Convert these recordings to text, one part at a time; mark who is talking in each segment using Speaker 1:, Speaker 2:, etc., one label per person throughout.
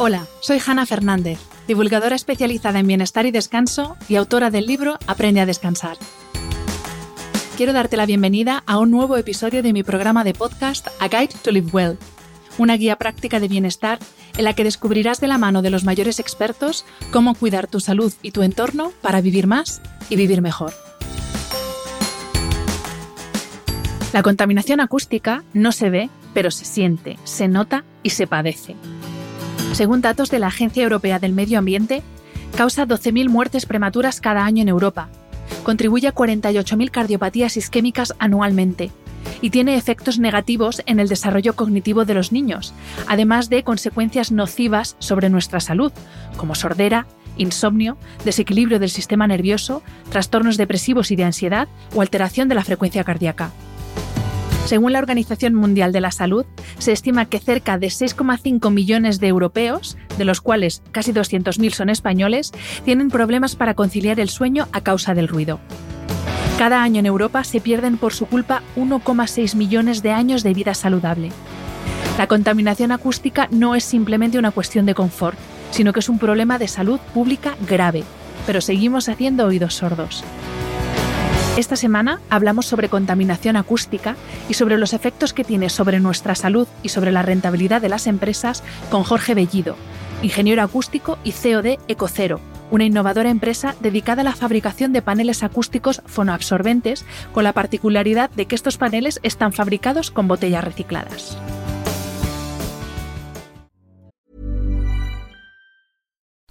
Speaker 1: Hola, soy Hanna Fernández, divulgadora especializada en bienestar y descanso y autora del libro Aprende a descansar. Quiero darte la bienvenida a un nuevo episodio de mi programa de podcast A Guide to Live Well, una guía práctica de bienestar en la que descubrirás de la mano de los mayores expertos cómo cuidar tu salud y tu entorno para vivir más y vivir mejor. La contaminación acústica no se ve, pero se siente, se nota y se padece. Según datos de la Agencia Europea del Medio Ambiente, causa 12.000 muertes prematuras cada año en Europa, contribuye a 48.000 cardiopatías isquémicas anualmente y tiene efectos negativos en el desarrollo cognitivo de los niños, además de consecuencias nocivas sobre nuestra salud, como sordera, insomnio, desequilibrio del sistema nervioso, trastornos depresivos y de ansiedad o alteración de la frecuencia cardíaca. Según la Organización Mundial de la Salud, se estima que cerca de 6,5 millones de europeos, de los cuales casi 200.000 son españoles, tienen problemas para conciliar el sueño a causa del ruido. Cada año en Europa se pierden por su culpa 1,6 millones de años de vida saludable. La contaminación acústica no es simplemente una cuestión de confort, sino que es un problema de salud pública grave, pero seguimos haciendo oídos sordos. Esta semana hablamos sobre contaminación acústica y sobre los efectos que tiene sobre nuestra salud y sobre la rentabilidad de las empresas con Jorge Bellido, ingeniero acústico y CEO de Ecocero, una innovadora empresa dedicada a la fabricación de paneles acústicos fonoabsorbentes con la particularidad de que estos paneles están fabricados con botellas recicladas.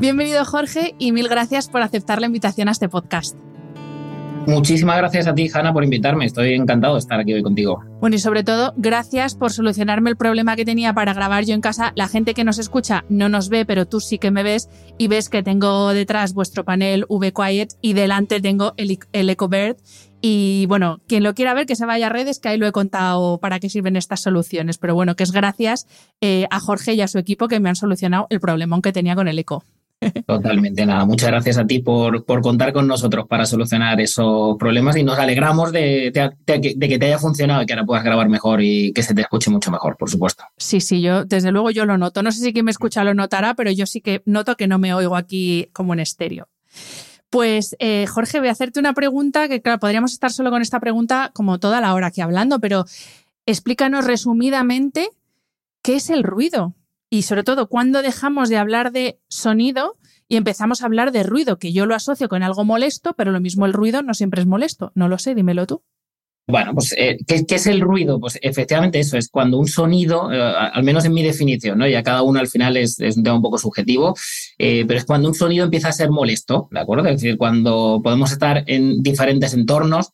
Speaker 1: Bienvenido Jorge y mil gracias por aceptar la invitación a este podcast.
Speaker 2: Muchísimas gracias a ti, Hanna, por invitarme. Estoy encantado de estar aquí hoy contigo.
Speaker 1: Bueno, y sobre todo, gracias por solucionarme el problema que tenía para grabar yo en casa. La gente que nos escucha no nos ve, pero tú sí que me ves y ves que tengo detrás vuestro panel V Quiet y delante tengo el, el EcoBird. Y bueno, quien lo quiera ver, que se vaya a redes, que ahí lo he contado para qué sirven estas soluciones. Pero bueno, que es gracias eh, a Jorge y a su equipo que me han solucionado el problemón que tenía con el eco.
Speaker 2: Totalmente, nada. Muchas gracias a ti por, por, contar con nosotros para solucionar esos problemas y nos alegramos de, que te haya funcionado y que ahora puedas grabar mejor y que se te escuche mucho mejor, por supuesto.
Speaker 1: Sí, sí, yo desde luego yo lo noto. No sé si quien me escucha lo notará, pero yo sí que noto que no me oigo aquí como en estéreo. Pues eh, Jorge, voy a hacerte una pregunta que, claro, podríamos estar solo con esta pregunta como toda la hora aquí hablando, pero explícanos resumidamente qué es el ruido y sobre todo cuando dejamos de hablar de sonido y empezamos a hablar de ruido, que yo lo asocio con algo molesto, pero lo mismo el ruido no siempre es molesto. No lo sé, dímelo tú.
Speaker 2: Bueno, pues, eh, ¿qué, es el ruido? Pues efectivamente eso es cuando un sonido, eh, al menos en mi definición, ¿no? Ya cada uno al final es, un tema un poco subjetivo, eh, pero es cuando un sonido empieza a ser molesto, ¿de acuerdo? Es decir, cuando podemos estar en diferentes entornos,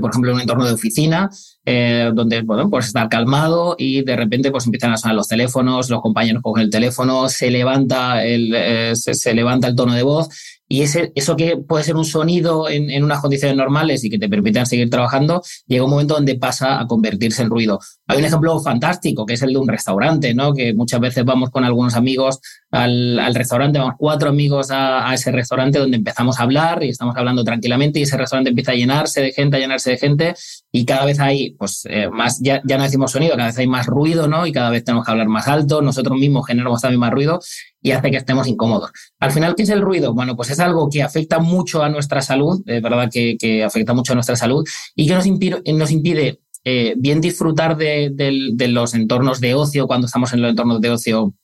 Speaker 2: por ejemplo, en un entorno de oficina, eh, donde bueno, pues estar calmado y de repente pues empiezan a sonar los teléfonos, los compañeros cogen el teléfono, se levanta el, eh, se, levanta el tono de voz y ese, eso que puede ser un sonido en, en, unas condiciones normales y que te permitan seguir trabajando, llega un momento donde pasa a convertirse en ruido. Hay un ejemplo fantástico que es el de un restaurante, ¿no? que muchas veces vamos con algunos amigos al, al restaurante, vamos cuatro amigos a, ese restaurante donde empezamos a hablar y estamos hablando tranquilamente y ese restaurante empieza a llenarse de gente, a llenarse de gente y cada vez hay pues eh, más, ya, ya no decimos sonido, cada vez hay más ruido, ¿no? Y cada vez tenemos que hablar más alto, nosotros mismos generamos también más ruido y hace que estemos incómodos. Al final, ¿qué es el ruido? Bueno, pues es algo que afecta mucho a nuestra salud, de verdad que, que, afecta mucho a nuestra salud y que nos impide, nos impide eh, bien disfrutar de, de los entornos de ocio cuando estamos en los entornos de ocio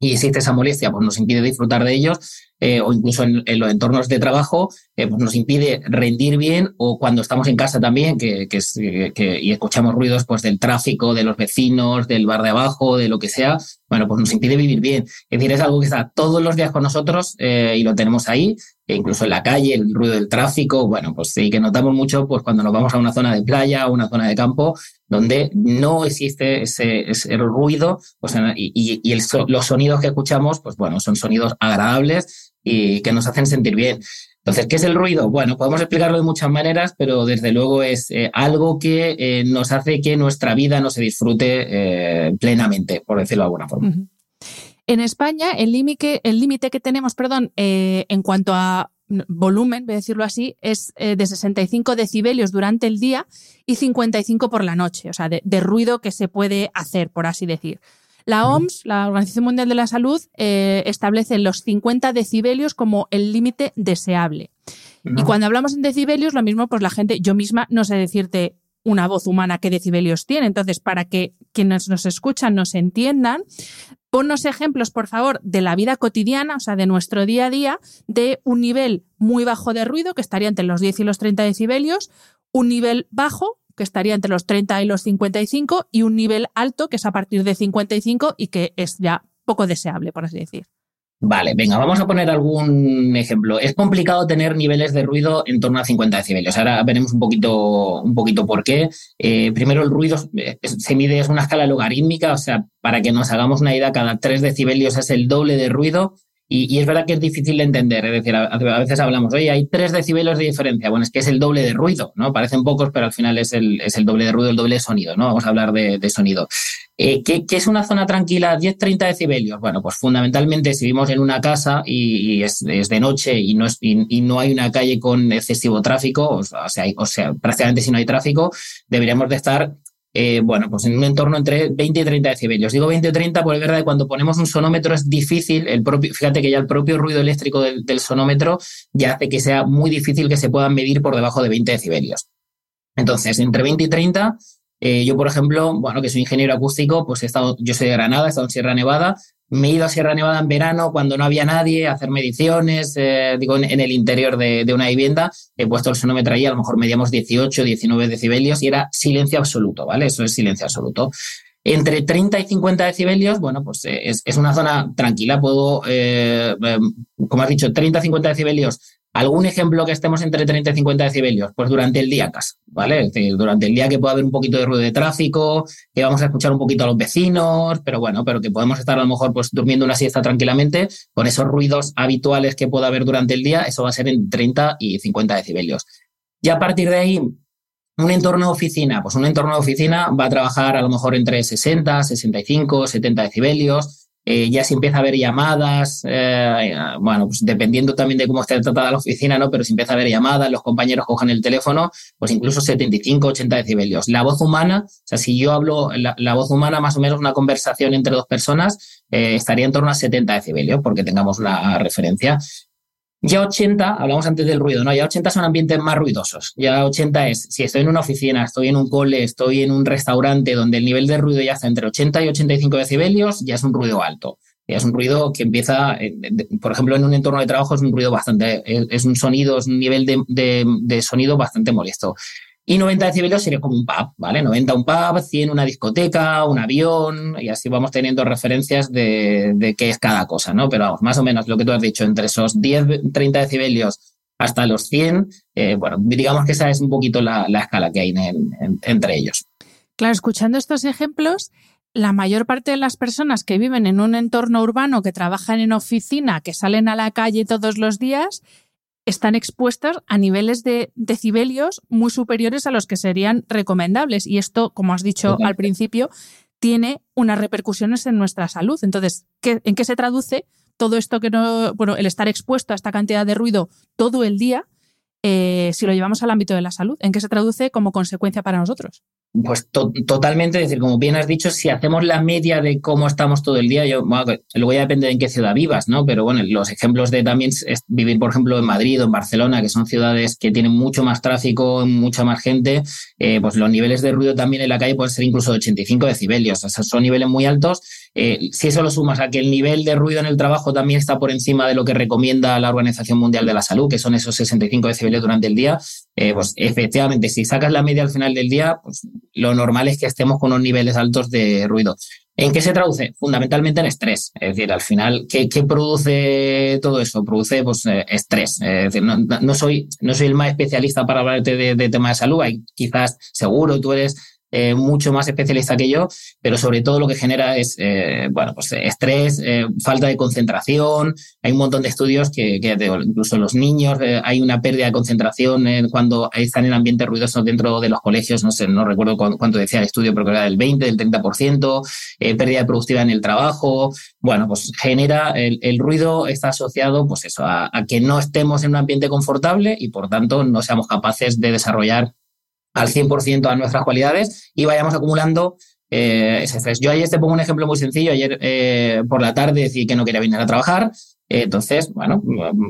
Speaker 2: y existe esa molestia, pues nos impide disfrutar de ellos eh, o incluso en, los entornos de trabajo, eh, pues nos impide rendir bien o cuando estamos en casa también que, que, y escuchamos ruidos pues, del tráfico, de los vecinos, del bar de abajo, de lo que sea, bueno, pues nos impide vivir bien. Es decir, es algo que está todos los días con nosotros eh, y lo tenemos ahí, e incluso en la calle, el ruido del tráfico, bueno, pues sí que notamos mucho pues cuando nos vamos a una zona de playa o una zona de campo donde no existe ese, ruido y, y, los sonidos que escuchamos, pues bueno, son sonidos agradables y que nos hacen sentir bien. Entonces, ¿qué es el ruido? Bueno, podemos explicarlo de muchas maneras, pero desde luego es eh, algo que eh, nos hace que nuestra vida no se disfrute eh, plenamente, por decirlo de alguna forma.
Speaker 1: En España, el límite el que tenemos, perdón, en cuanto a volumen, voy a decirlo así, es de 65 decibelios durante el día y 55 por la noche, o sea, de ruido que se puede hacer, por así decir. La OMS, la Organización Mundial de la Salud, eh, establece los 50 decibelios como el límite deseable. Y cuando hablamos en decibelios, lo mismo, pues la gente, yo misma no sé decirte una voz humana qué decibelios tiene. Entonces, para que quienes nos escuchan nos entiendan, ponnos ejemplos, por favor, de la vida cotidiana, o sea, de nuestro día a día, de un nivel muy bajo de ruido, que estaría entre los 10 y los 30 decibelios, un nivel bajo, que estaría entre los 30 y los 55, y un nivel alto, que es a partir de 55 y que es ya poco deseable, por así decir.
Speaker 2: Vale, venga, vamos a poner algún ejemplo. Es complicado tener niveles de ruido en torno a 50 decibelios. Ahora veremos un poquito, un poquito por qué. Eh, primero, el ruido se mide, es una escala logarítmica, o sea, para que nos hagamos una idea, cada 3 decibelios es el doble de ruido y, es verdad que es difícil de entender, es decir, a, veces hablamos, oye, hay tres decibelos de diferencia. Bueno, es que es el doble de ruido, ¿no? Parecen pocos, pero al final es el, es el doble de ruido, el doble de sonido, ¿no? Vamos a hablar de, sonido. Eh, ¿qué, es una zona tranquila? 10-30 decibelios. Bueno, pues fundamentalmente si vivimos en una casa y, es, de noche y no, y, hay una calle con excesivo tráfico, o sea, prácticamente si no hay tráfico, deberíamos de estar eh, bueno, pues en un entorno entre 20 y 30 decibelios. Digo 20 o 30 porque es verdad que cuando ponemos un sonómetro es difícil, el propio, fíjate que ya el propio ruido eléctrico del, sonómetro ya hace que sea muy difícil que se puedan medir por debajo de 20 decibelios. Entonces, entre 20 y 30, eh, yo, por ejemplo, bueno, que soy ingeniero acústico, pues he estado, yo soy de Granada, he estado en Sierra Nevada, me he ido a Sierra Nevada en verano cuando no había nadie a hacer mediciones, eh, digo, en, el interior de, una vivienda. He puesto el sonómetro ahí, a lo mejor medíamos 18, 19 decibelios y era silencio absoluto, ¿vale? Eso es silencio absoluto. Entre 30 y 50 decibelios, bueno, pues eh, es, una zona tranquila. Puedo, eh, como has dicho, 30, 50 decibelios ¿Algún ejemplo que estemos entre 30 y 50 decibelios? Pues durante el día casi, ¿vale? Es decir, durante el día que pueda haber un poquito de ruido de tráfico, que vamos a escuchar un poquito a los vecinos, pero bueno, pero que podemos estar a lo mejor pues durmiendo una siesta tranquilamente, con esos ruidos habituales que pueda haber durante el día, eso va a ser en 30 y 50 decibelios. Y a partir de ahí, un entorno de oficina, pues un entorno de oficina va a trabajar a lo mejor entre 60, 65, 70 decibelios, eh, ya se empieza a ver llamadas, eh, bueno, pues dependiendo también de cómo esté tratada la oficina, ¿no? Pero si empieza a ver llamadas, los compañeros cojan el teléfono, pues incluso 75, 80 decibelios. La voz humana, o sea, si yo hablo la, voz humana, más o menos una conversación entre dos personas, eh, estaría en torno a 70 decibelios, porque tengamos una referencia. Ya 80, hablamos antes del ruido, ¿no? Ya 80 son ambientes más ruidosos. Ya 80 es, si estoy en una oficina, estoy en un cole, estoy en un restaurante donde el nivel de ruido ya está entre 80 y 85 decibelios, ya es un ruido alto. Ya es un ruido que empieza, eh, por ejemplo, en un entorno de trabajo es un ruido bastante, es un sonido, es un nivel de sonido bastante molesto. Y 90 decibelios sería como un pub, ¿vale? 90 un pub, 100 una discoteca, un avión, y así vamos teniendo referencias de, qué es cada cosa, ¿no? Pero vamos, más o menos lo que tú has dicho, entre esos 10, 30 decibelios hasta los 100, eh, bueno, digamos que esa es un poquito la, escala que hay entre ellos.
Speaker 1: Claro, escuchando estos ejemplos, la mayor parte de las personas que viven en un entorno urbano, que trabajan en oficina, que salen a la calle todos los días, están expuestas a niveles de decibelios muy superiores a los que serían recomendables. Y esto, como has dicho al principio, tiene unas repercusiones en nuestra salud. Entonces, ¿en qué se traduce todo esto que no, bueno, el estar expuesto a esta cantidad de ruido todo el día, eh, si lo llevamos al ámbito de la salud? ¿En qué se traduce como consecuencia para nosotros?
Speaker 2: Pues totalmente, es decir, como bien has dicho, si hacemos la media de cómo estamos todo el día, yo, luego ya depende de en qué ciudad vivas, ¿no? Pero bueno, los ejemplos de también vivir, por ejemplo, en Madrid o en Barcelona, que son ciudades que tienen mucho más tráfico, mucha más gente, eh, pues los niveles de ruido también en la calle pueden ser incluso de 85 decibelios, o sea, son niveles muy altos Eh, si eso lo sumas a que el nivel de ruido en el trabajo también está por encima de lo que recomienda la Organización Mundial de la Salud, que son esos 65 decibeles durante el día, eh, pues efectivamente, si sacas la media al final del día, pues lo normal es que estemos con unos niveles altos de ruido. ¿En qué se traduce? Fundamentalmente en estrés. Es decir, al final, ¿qué, produce todo eso? Produce pues, eh, estrés. Es decir, no, soy, no soy el más especialista para hablarte de, de temas de salud. Quizás, seguro, tú eres eh, mucho más especialista que yo, pero sobre todo lo que genera es, eh, bueno, pues estrés, eh, falta de concentración. Hay un montón de estudios que, incluso los niños hay una pérdida de concentración cuando están en ambientes ruidosos dentro de los colegios. No sé, no recuerdo cuánto decía el estudio, pero era del 20, del 30%, pérdida de productividad en el trabajo. Bueno, pues genera el, ruido está asociado, pues eso, a que no estemos en un ambiente confortable y por tanto no seamos capaces de desarrollar al 100% a nuestras cualidades y vayamos acumulando eh, ese estrés. Yo ayer te pongo un ejemplo muy sencillo. Ayer eh, por la tarde decidí que no quería venir a trabajar. Eh, entonces, bueno,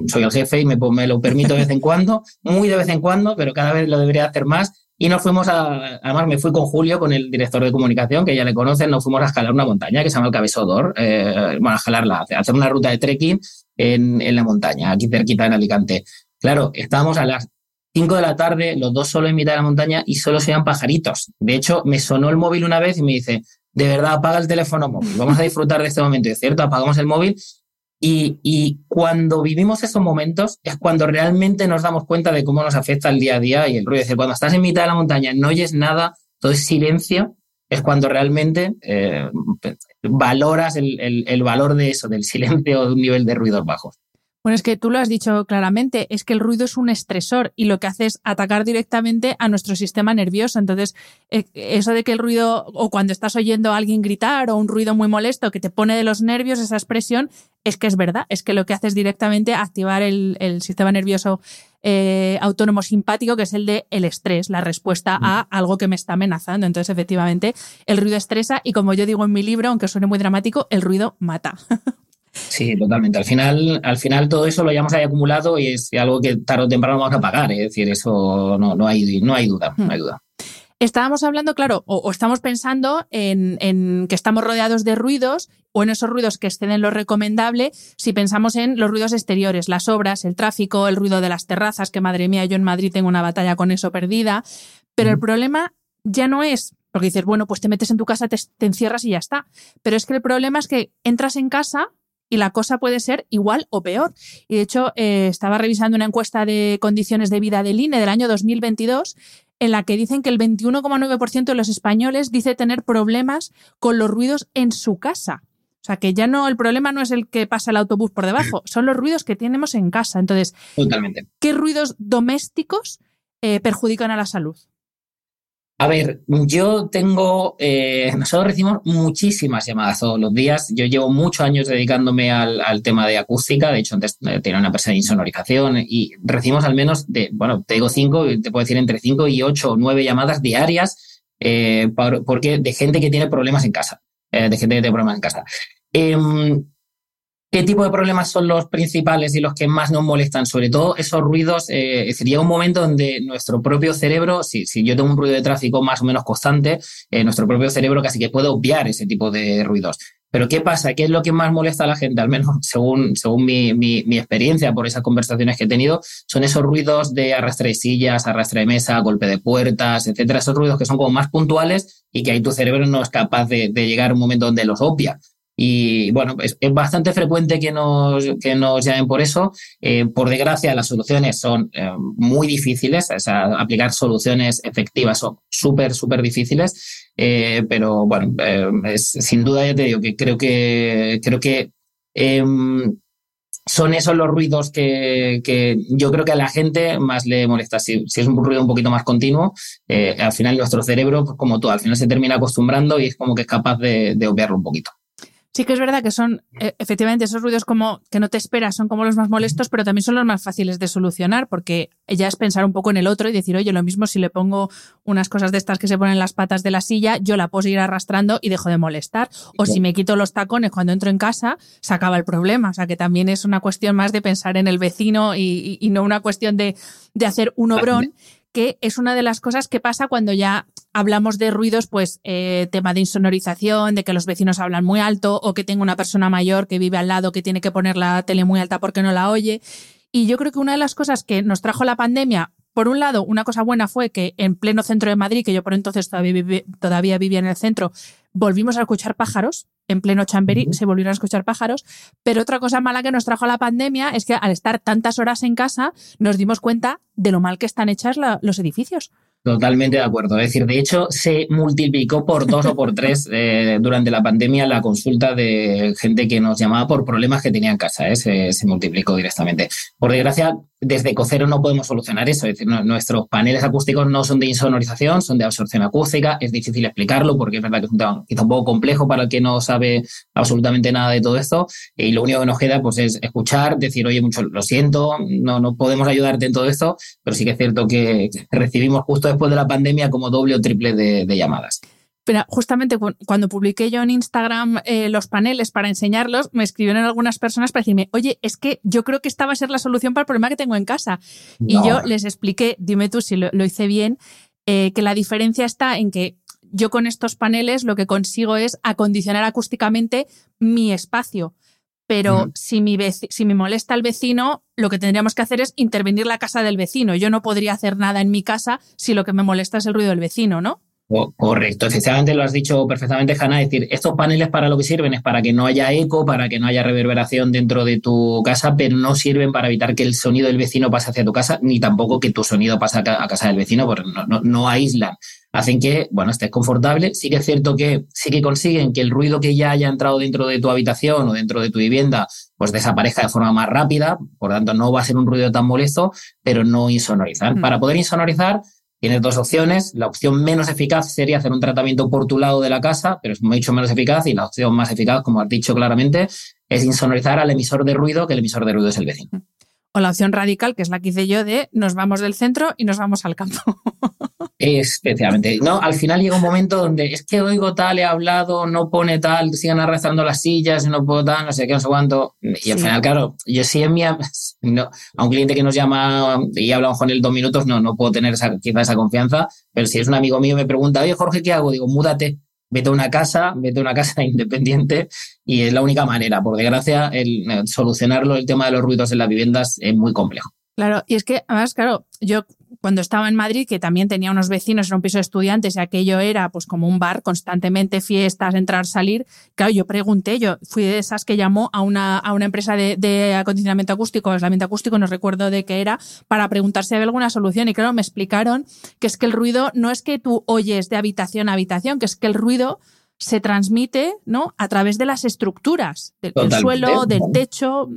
Speaker 2: soy el jefe y me, lo permito de vez en cuando, muy de vez en cuando, pero cada vez lo debería hacer más. Y nos fuimos a, además me fui con Julio, con el director de comunicación, que ya le conocen, nos fuimos a escalar una montaña que se llama el Cabezodor, bueno, a escalarla, hacer una ruta de trekking en, en la montaña, aquí cerquita en Alicante. Claro, estábamos a las 5 de la tarde, los dos solo en mitad de la montaña y solo se pajaritos. De hecho, me sonó el móvil una vez y me dice, de verdad, apaga el teléfono móvil, vamos a disfrutar de este momento. Y es cierto, apagamos el móvil y, y, cuando vivimos esos momentos es cuando realmente nos damos cuenta de cómo nos afecta el día a día y el ruido. Es decir, cuando estás en mitad de la montaña, no oyes nada, todo es silencio, es cuando realmente eh, valoras el, el, el, valor de eso, del silencio de un nivel de ruidos bajos.
Speaker 1: Bueno, es que tú lo has dicho claramente, es que el ruido es un estresor y lo que hace es atacar directamente a nuestro sistema nervioso. Entonces, eh, eso de que el ruido, o cuando estás oyendo a alguien gritar o un ruido muy molesto que te pone de los nervios, esa expresión, es que es verdad, es que lo que hace es directamente activar el, sistema nervioso eh, autónomo simpático, que es el de el estrés, la respuesta a algo que me está amenazando. Entonces, efectivamente, el ruido estresa y como yo digo en mi libro, aunque suene muy dramático, el ruido mata.
Speaker 2: Sí, totalmente. Al final, al final todo eso lo hayamos ahí acumulado y es algo que tarde o temprano vamos a pagar. Es decir, eso no, no, hay, no hay duda, no hay duda.
Speaker 1: Estábamos hablando, claro, o, estamos pensando en, en, que estamos rodeados de ruidos o en esos ruidos que exceden lo recomendable si pensamos en los ruidos exteriores, las obras, el tráfico, el ruido de las terrazas, que madre mía, yo en Madrid tengo una batalla con eso perdida. Pero el problema ya no es, porque dices, bueno, pues te metes en tu casa, te, te encierras y ya está. Pero es que el problema es que entras en casa y la cosa puede ser igual o peor. Y de hecho, eh, estaba revisando una encuesta de condiciones de vida del INE del año 2022 en la que dicen que el 21,9% de los españoles dice tener problemas con los ruidos en su casa. O sea, que ya no, el problema no es el que pasa el autobús por debajo, son los ruidos que tenemos en casa. Entonces, ¿qué ruidos domésticos eh, perjudican a la salud?
Speaker 2: A ver, yo tengo, eh, nosotros recibimos muchísimas llamadas todos los días. Yo llevo muchos años dedicándome al, tema de acústica. De hecho, antes eh, tenía una empresa de insonorización y recibimos al menos de, bueno, te digo cinco, te puedo decir entre cinco y ocho o nueve llamadas diarias eh, porque de gente que tiene problemas en casa, de gente que tiene problemas en casa. ¿Qué tipo de problemas son los principales y los que más nos molestan? Sobre todo esos ruidos, eh, sería un momento donde nuestro propio cerebro, si, yo tengo un ruido de tráfico más o menos constante, eh, nuestro propio cerebro casi que puede obviar ese tipo de ruidos. Pero ¿qué pasa? ¿Qué es lo que más molesta a la gente? Al menos según, según mi, mi, experiencia por esas conversaciones que he tenido, son esos ruidos de arrastre de sillas, arrastre de mesa, golpe de puertas, etcétera. Esos ruidos que son como más puntuales y que ahí tu cerebro no es capaz de, de llegar a un momento donde los obvia. Y bueno, es, es, bastante frecuente que nos, que nos llamen por eso. Eh, por desgracia, las soluciones son eh, muy difíciles, o sea, aplicar soluciones efectivas son súper, súper difíciles. Eh, pero bueno, sin duda ya te digo que creo que, creo que em, son esos los ruidos que, que, yo creo que a la gente más le molesta. Si, si es un ruido un poquito más continuo, al final nuestro cerebro, pues como tú, al final se termina acostumbrando y es como que es capaz de obviarlo un poquito.
Speaker 1: Sí que es verdad que son, e, efectivamente, esos ruidos como que no te esperas son como los más molestos, pero también son los más fáciles de solucionar, porque ya es pensar un poco en el otro y decir, oye, lo mismo si le pongo unas cosas de estas que se ponen en las patas de la silla, yo la puedo seguir arrastrando y dejo de molestar. O si me quito los tacones cuando entro en casa, se acaba el problema. O sea que también es una cuestión más de pensar en el vecino y, y no una cuestión de, de hacer un obrón que es una de las cosas que pasa cuando ya hablamos de ruidos, pues eh, tema de insonorización, de que los vecinos hablan muy alto o que tengo una persona mayor que vive al lado que tiene que poner la tele muy alta porque no la oye. Y yo creo que una de las cosas que nos trajo la pandemia, por un lado, una cosa buena fue que en pleno centro de Madrid, que yo por entonces todavía, vivía en el centro, volvimos a escuchar pájaros. En pleno Chamberí se volvieron a escuchar pájaros. Pero otra cosa mala que nos trajo la pandemia es que al estar tantas horas en casa nos dimos cuenta de lo mal que están hechas los edificios.
Speaker 2: Totalmente de acuerdo. Es decir, de hecho, se multiplicó por dos o por tres eh, durante la pandemia la consulta de gente que nos llamaba por problemas que tenía en casa. ¿eh? se, multiplicó directamente. Por desgracia, desde Cocero no podemos solucionar eso. Es decir, nuestros paneles acústicos no son de insonorización, son de absorción acústica. Es difícil explicarlo porque es verdad que es un tema quizá un poco complejo para el que no sabe absolutamente nada de todo esto. Y lo único que nos queda pues, es escuchar, decir, oye, mucho lo siento, no, no podemos ayudarte en todo esto, pero sí que es cierto que recibimos justo después de la pandemia como doble o triple de, llamadas.
Speaker 1: Pero justamente cuando publiqué yo en Instagram eh, los paneles para enseñarlos, me escribieron algunas personas para decirme, oye, es que yo creo que esta va a ser la solución para el problema que tengo en casa. Y yo les expliqué, dime tú si lo, hice bien, eh, que la diferencia está en que yo con estos paneles lo que consigo es acondicionar acústicamente mi espacio. Pero si, mi si me molesta el vecino, lo que tendríamos que hacer es intervenir la casa del vecino. Yo no podría hacer nada en mi casa si lo que me molesta es el ruido del vecino, ¿no?
Speaker 2: Correcto, efectivamente lo has dicho perfectamente, Hanna. Es decir, estos paneles para lo que sirven es para que no haya eco, para que no haya reverberación dentro de tu casa, pero no sirven para evitar que el sonido del vecino pase hacia tu casa, ni tampoco que tu sonido pase a casa del vecino, porque no, no, aíslan. Hacen que, bueno, estés confortable. Sí que es cierto que sí que consiguen que el ruido que ya haya entrado dentro de tu habitación o dentro de tu vivienda, pues desaparezca de forma más rápida. Por tanto, no va a ser un ruido tan molesto, pero no insonorizar. Para poder insonorizar, Tienes dos opciones. La opción menos eficaz sería hacer un tratamiento por tu lado de la casa, pero es mucho menos eficaz. Y la opción más eficaz, como has dicho claramente, es insonorizar al emisor de ruido, que el emisor de ruido es el vecino.
Speaker 1: O la opción radical, que es la que hice yo, de nos vamos del centro y nos vamos al campo.
Speaker 2: Especialmente. No, al final llega un momento donde es que oigo tal, he hablado, no pone tal, sigan arrastrando las sillas, no puedo tal, no sé qué, no sé cuánto. Y al final, claro, yo sí en mi, no, a un cliente que nos llama y hablamos con él dos minutos, no, no puedo tener esa, quizá esa confianza. Pero si es un amigo mío me pregunta, oye Jorge, ¿qué hago? Digo, múdate, vete a una casa, vete a una casa independiente y es la única manera. Por desgracia, el, solucionarlo, el tema de los ruidos en las viviendas es muy complejo.
Speaker 1: Claro, y es que además, claro, yo cuando estaba en Madrid, que también tenía unos vecinos, en un piso de estudiantes y aquello era pues como un bar, constantemente fiestas, entrar, salir. Claro, yo pregunté, yo fui de esas que llamó a una, a una empresa de, acondicionamiento acústico, aislamiento acústico, no recuerdo de qué era, para preguntar si había alguna solución. Y claro, me explicaron que es que el ruido no es que tú oyes de habitación a habitación, que es que el ruido se transmite ¿no? a través de las estructuras, del suelo, del techo.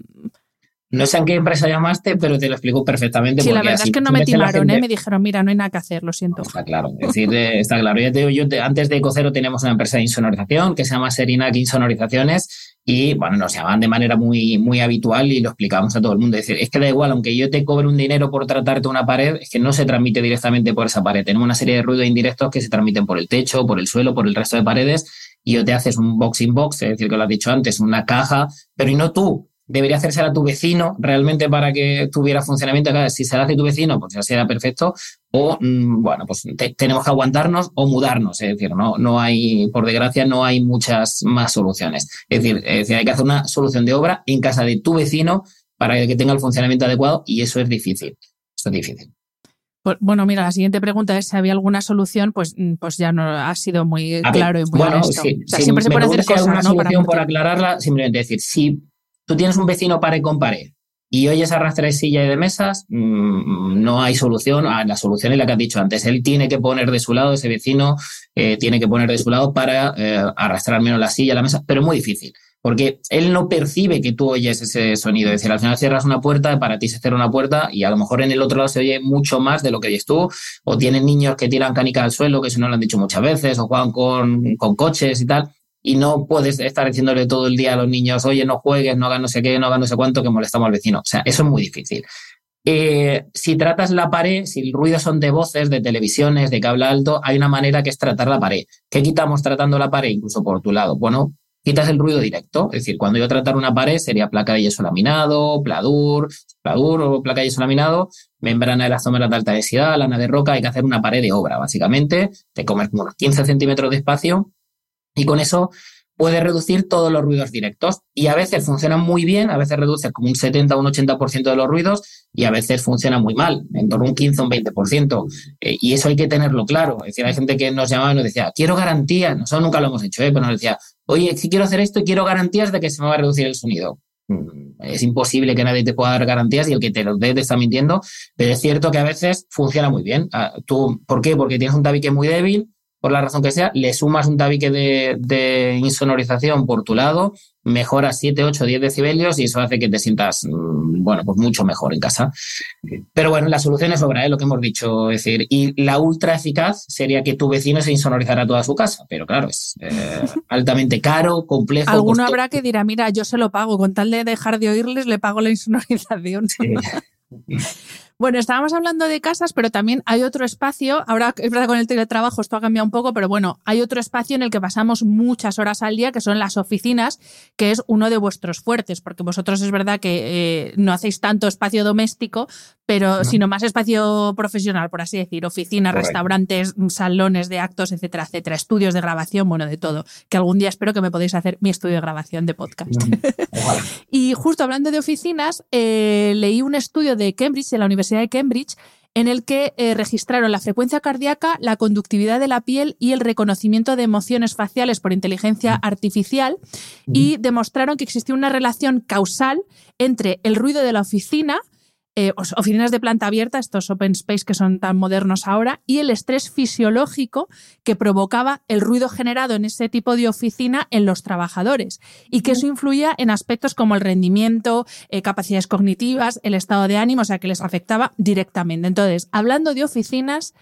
Speaker 2: No sé en qué empresa llamaste, pero te lo explico perfectamente.
Speaker 1: Sí, la verdad es que no me timaron, ¿eh? me dijeron, mira, no hay nada que hacer, lo siento.
Speaker 2: Está claro, es decir, eh, está claro. Ya te digo, yo antes de Cocero tenemos una empresa de insonorización que se llama Serinac Insonorizaciones y, bueno, nos llamaban de manera muy, muy habitual y lo explicábamos a todo el mundo. Es decir, es que da igual, aunque yo te cobre un dinero por tratarte una pared, es que no se transmite directamente por esa pared. Tenemos una serie de ruidos indirectos que se transmiten por el techo, por el suelo, por el resto de paredes y yo te haces un box in box, es decir, que lo has dicho antes, una caja, pero y no tú, debería hacerse a tu vecino realmente para que tuviera funcionamiento. si se la hace tu vecino, pues ya será perfecto. O, mm, bueno, pues tenemos que aguantarnos o mudarnos. Es decir, no, no hay, por desgracia, no hay muchas más soluciones. Es decir, es decir, hay que hacer una solución de obra en casa de tu vecino para que tenga el funcionamiento adecuado y eso es difícil. Eso es difícil.
Speaker 1: Bueno, mira, la siguiente pregunta es si había alguna solución, pues, mm, pues ya no ha sido muy claro y muy bueno,
Speaker 2: siempre se puede hacer cosas, alguna solución por aclararla, simplemente decir, si tú tienes un vecino pared con pared y oyes arrastrar de silla y de mesas, mm, no hay solución. Ah, la solución es la que has dicho antes. Él tiene que poner de su lado, ese vecino eh, tiene que poner de su lado para eh, arrastrar menos la silla, la mesa, pero es muy difícil. Porque él no percibe que tú oyes ese sonido. Es decir, al final cierras una puerta, para ti se cierra una puerta y a lo mejor en el otro lado se oye mucho más de lo que oyes tú. O tienen niños que tiran canica al suelo, que eso no lo han dicho muchas veces, o juegan con coches y tal y no puedes estar diciéndole todo el día a los niños, oye, no juegues, no hagas no sé qué, no hagas no sé cuánto, que molestamos al vecino. O sea, eso es muy difícil. Eh, si tratas la pared, si el ruido son de voces, de televisiones, de cable alto, hay una manera que es tratar la pared. ¿Qué quitamos tratando la pared, incluso por tu lado? Bueno, quitas el ruido directo. Es decir, cuando yo tratar una pared sería placa de yeso laminado, pladur, pladur o placa de yeso laminado, membrana de las sombras de alta densidad, lana de roca, hay que hacer una pared de obra, básicamente, te comes unos 15 centímetros de espacio y con eso puede reducir todos los ruidos directos. Y a veces funcionan muy bien, a veces reduce como un 70 o un 80% de los ruidos y a veces funciona muy mal, en torno a un 15 o un 20%. Eh, y eso hay que tenerlo claro. Es decir, hay gente que nos llamaba y nos decía, quiero garantías, nosotros nunca lo hemos hecho, ¿eh? pero nos decía, oye, si quiero hacer esto quiero garantías de que se me va a reducir el sonido. Mm, es imposible que nadie te pueda dar garantías y el que te lo dé te está mintiendo, pero es cierto que a veces funciona muy bien. Ah, ¿Tú, ¿Por qué? Porque tienes un tabique muy débil, por la razón que sea, le sumas un tabique de, insonorización por tu lado, mejora 7, 8, 10 decibelios y eso hace que te sientas, mm, bueno, pues mucho mejor en casa. Pero bueno, la solución es obra, ¿eh? lo que hemos dicho. Es decir, y la ultra eficaz sería que tu vecino se insonorizara toda su casa, pero claro, es eh, altamente caro, complejo.
Speaker 1: Alguno habrá que dirá, mira, yo se lo pago, con tal de dejar de oírles, le pago la insonorización. Bueno, estábamos hablando de casas, pero también hay otro espacio. Ahora es verdad con el teletrabajo esto ha cambiado un poco, pero bueno, hay otro espacio en el que pasamos muchas horas al día, que son las oficinas, que es uno de vuestros fuertes, porque vosotros es verdad que eh, no hacéis tanto espacio doméstico, pero sino más espacio profesional, por así decir, oficinas, restaurantes, salones de actos, etcétera, etcétera, estudios de grabación, bueno, de todo. Que algún día espero que me podáis hacer mi estudio de grabación de podcast. y justo hablando de oficinas, eh, leí un estudio de Cambridge, de la Universidad de Cambridge, en el que eh, registraron la frecuencia cardíaca, la conductividad de la piel y el reconocimiento de emociones faciales por inteligencia artificial y demostraron que existía una relación causal entre el ruido de la oficina, eh, oficinas de planta abierta, estos open space que son tan modernos ahora, y el estrés fisiológico que provocaba el ruido generado en ese tipo de oficina en los trabajadores y que eso influía en aspectos como el rendimiento, eh, capacidades cognitivas, el estado de ánimo, o sea que les afectaba directamente. Entonces, hablando de oficinas,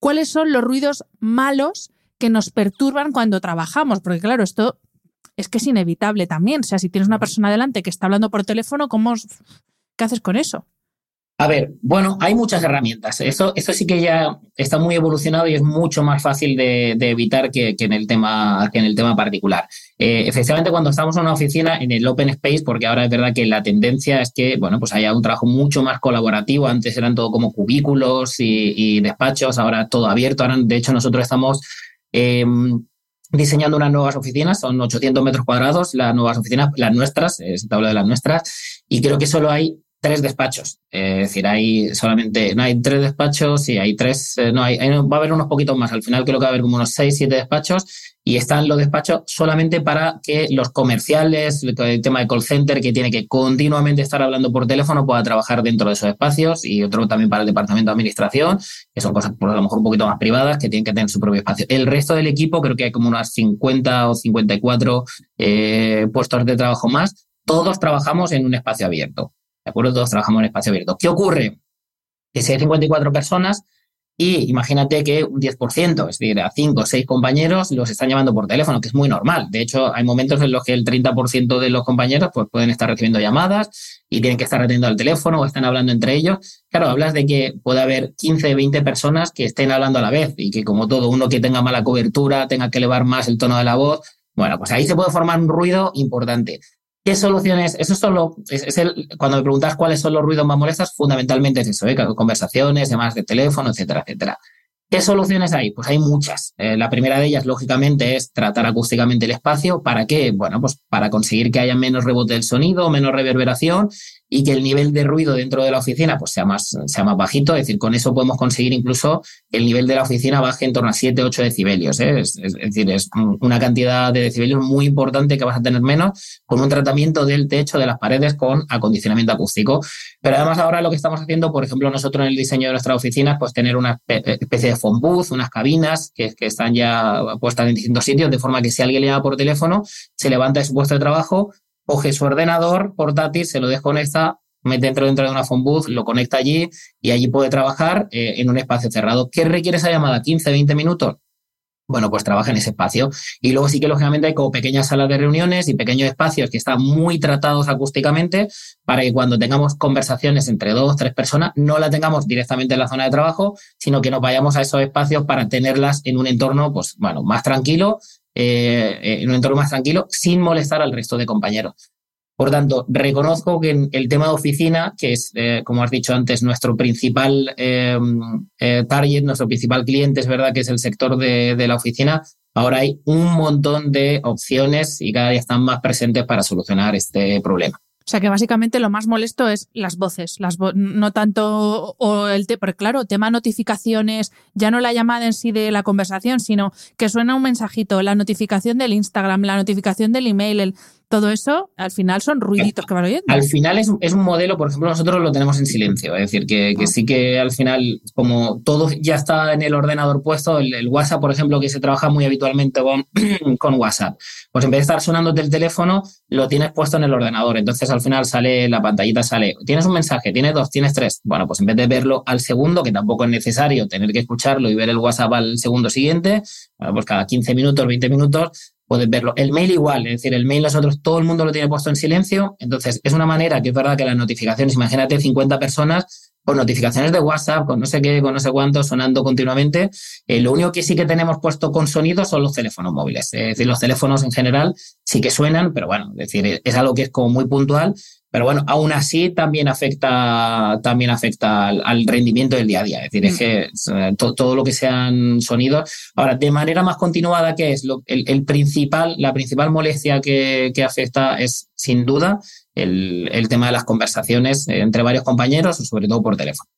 Speaker 1: ¿cuáles son los ruidos malos que nos perturban cuando trabajamos? Porque claro, esto es que es inevitable también. O sea, si tienes una persona delante que está hablando por teléfono, ¿cómo, ¿qué haces con eso?
Speaker 2: A ver, bueno, hay muchas herramientas. Eso, eso sí que ya está muy evolucionado y es mucho más fácil de, evitar que, en el tema, que en el tema particular. Eh, efectivamente, cuando estamos en una oficina, en el open space, porque ahora es verdad que la tendencia es que, bueno, pues haya un trabajo mucho más colaborativo. Antes eran todo como cubículos y, despachos, ahora todo abierto. Ahora, de hecho, nosotros estamos em, diseñando unas nuevas oficinas, son 800 metros cuadrados, las nuevas oficinas, las nuestras, es tabla de las nuestras, y creo que solo hay tres despachos. es decir, hay solamente, no hay tres despachos y hay tres, eh, no, hay, va a haber unos poquitos más. Al final creo que va a haber como unos seis, siete despachos y están los despachos solamente para que los comerciales, el tema de call center que tiene que continuamente estar hablando por teléfono pueda trabajar dentro de esos espacios y otro también para el departamento de administración, que son cosas por a lo mejor un poquito más privadas que tienen que tener su propio espacio. El resto del equipo creo que hay como unas 50 o 54 eh, puestos de trabajo más. Todos trabajamos en un espacio abierto. ¿De acuerdo? Todos trabajamos en espacio abierto. ¿Qué ocurre? Que si hay 54 personas y imagínate que un 10%, es decir, a 5 o 6 compañeros los están llamando por teléfono, que es muy normal. De hecho, hay momentos en los que el 30% de los compañeros pues, pueden estar recibiendo llamadas y tienen que estar atendiendo al teléfono o están hablando entre ellos. Claro, hablas de que puede haber 15, 20 personas que estén hablando a la vez y que como todo, uno que tenga mala cobertura tenga que elevar más el tono de la voz. Bueno, pues ahí se puede formar un ruido importante. ¿Qué soluciones? Eso es solo, cuando me preguntas cuáles son los ruidos más molestos, fundamentalmente es eso, ¿eh? conversaciones, llamadas de teléfono, etcétera, etcétera. ¿Qué soluciones hay? Pues hay muchas. Eh, la primera de ellas, lógicamente, es tratar acústicamente el espacio. ¿Para qué? Bueno, pues para conseguir que haya menos rebote del sonido, menos reverberación y que el nivel de ruido dentro de la oficina pues sea más, sea más bajito. Es decir, con eso podemos conseguir incluso que el nivel de la oficina baje en torno a 7, 8 decibelios. ¿eh? Es, decir, es una cantidad de decibelios muy importante que vas a tener menos con un tratamiento del techo, de las paredes con acondicionamiento acústico. Pero además ahora lo que estamos haciendo, por ejemplo, nosotros en el diseño de nuestras oficinas, pues tener una especie de phone booth, unas cabinas que, que están ya puestas en distintos sitios, de forma que si alguien le llama por teléfono, se levanta de su puesto de trabajo, coge su ordenador portátil, se lo desconecta, mete dentro, dentro de una phone lo conecta allí y allí puede trabajar eh, en un espacio cerrado. ¿Qué requiere esa llamada? ¿15, 20 minutos? Bueno, pues trabaja en ese espacio. Y luego sí que lógicamente hay como pequeñas salas de reuniones y pequeños espacios que están muy tratados acústicamente para que cuando tengamos conversaciones entre dos, tres personas, no la tengamos directamente en la zona de trabajo, sino que nos vayamos a esos espacios para tenerlas en un entorno, pues bueno, más tranquilo en un entorno más tranquilo, sin molestar al resto de compañeros. Por tanto, reconozco que en el tema de oficina, que es, como has dicho antes, nuestro principal target, nuestro principal cliente, es verdad que es el sector de la oficina, ahora hay un montón de opciones y cada día están más presentes para solucionar este problema.
Speaker 1: O sea que básicamente lo más molesto es las voces, las no tanto o el porque claro, tema notificaciones, ya no la llamada en sí de la conversación, sino que suena un mensajito, la notificación del Instagram, la notificación del email, el todo eso al final son ruiditos que van oyendo.
Speaker 2: Al final es, es, un modelo, por ejemplo, nosotros lo tenemos en silencio, es decir, que, que sí que al final, como todo ya está en el ordenador puesto, el, WhatsApp, por ejemplo, que se trabaja muy habitualmente con, con, WhatsApp, pues en vez de estar sonando del teléfono, lo tienes puesto en el ordenador. Entonces al final sale, la pantallita sale, tienes un mensaje, tienes dos, tienes tres. Bueno, pues en vez de verlo al segundo, que tampoco es necesario tener que escucharlo y ver el WhatsApp al segundo siguiente, pues cada 15 minutos, 20 minutos, puedes verlo. El mail igual, es decir, el mail nosotros todo el mundo lo tiene puesto en silencio, entonces es una manera que es verdad que las notificaciones, imagínate 50 personas con notificaciones de WhatsApp, con no sé qué, con no sé cuánto, sonando continuamente. Eh, lo único que sí que tenemos puesto con sonido son los teléfonos móviles. Es decir, los teléfonos en general sí que suenan, pero bueno, es decir, es algo que es como muy puntual pero bueno, aún así también afecta, también afecta al, rendimiento del día a día. Es decir, es mm. que todo lo que sean sonidos. Ahora, de manera más continuada, ¿qué es? Lo, el, principal, la principal molestia que, que afecta es, sin duda, el, el, tema de las conversaciones entre varios compañeros, sobre todo por teléfono.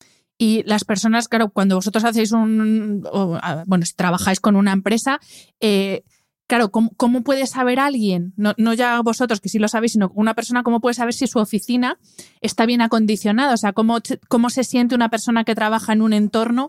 Speaker 1: Y las personas, claro, cuando vosotros hacéis un, bueno, trabajáis con una empresa, eh, claro, ¿cómo, puede saber alguien, no, ya vosotros que sí lo sabéis, sino una persona, cómo puede saber si su oficina está bien acondicionada? O sea, ¿cómo, cómo se siente una persona que trabaja en un entorno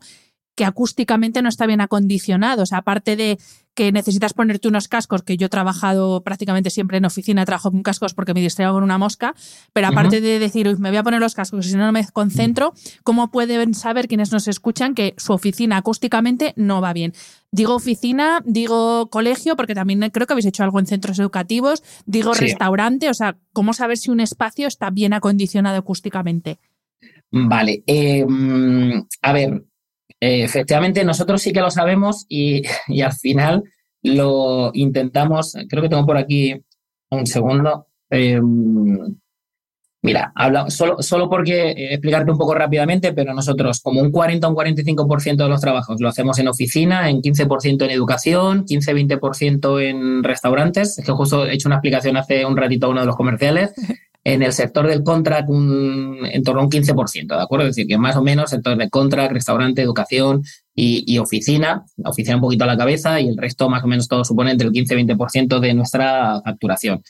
Speaker 1: que acústicamente no está bien acondicionado? O sea, aparte de que necesitas ponerte unos cascos, que yo he trabajado prácticamente siempre en oficina, trabajo con cascos porque me distraigo con una mosca, pero aparte de decir, me voy a poner los cascos, si no, no me concentro, ¿cómo pueden saber quienes nos escuchan que su oficina acústicamente no va bien? Digo oficina, digo colegio, porque también creo que habéis hecho algo en centros educativos, digo restaurante, o sea, ¿cómo saber si un espacio está bien acondicionado acústicamente?
Speaker 2: Vale, eh, mm, a ver, eh, efectivamente, nosotros sí que lo sabemos y, al final lo intentamos. Creo que tengo por aquí un segundo. Em, mira, habla, solo, solo porque eh, explicarte un poco rápidamente, pero nosotros como un 40 o un 45% de los trabajos lo hacemos en oficina, en 15% en educación, 15-20% en restaurantes. Es que justo he hecho una explicación hace un ratito a uno de los comerciales. En el sector del contract, un, en torno a un 15%, ¿de acuerdo? Es decir, que más o menos sector de contract, restaurante, educación y, oficina, oficina un poquito a la cabeza y el resto más o menos todo supone entre el 15 y 20% de nuestra facturación.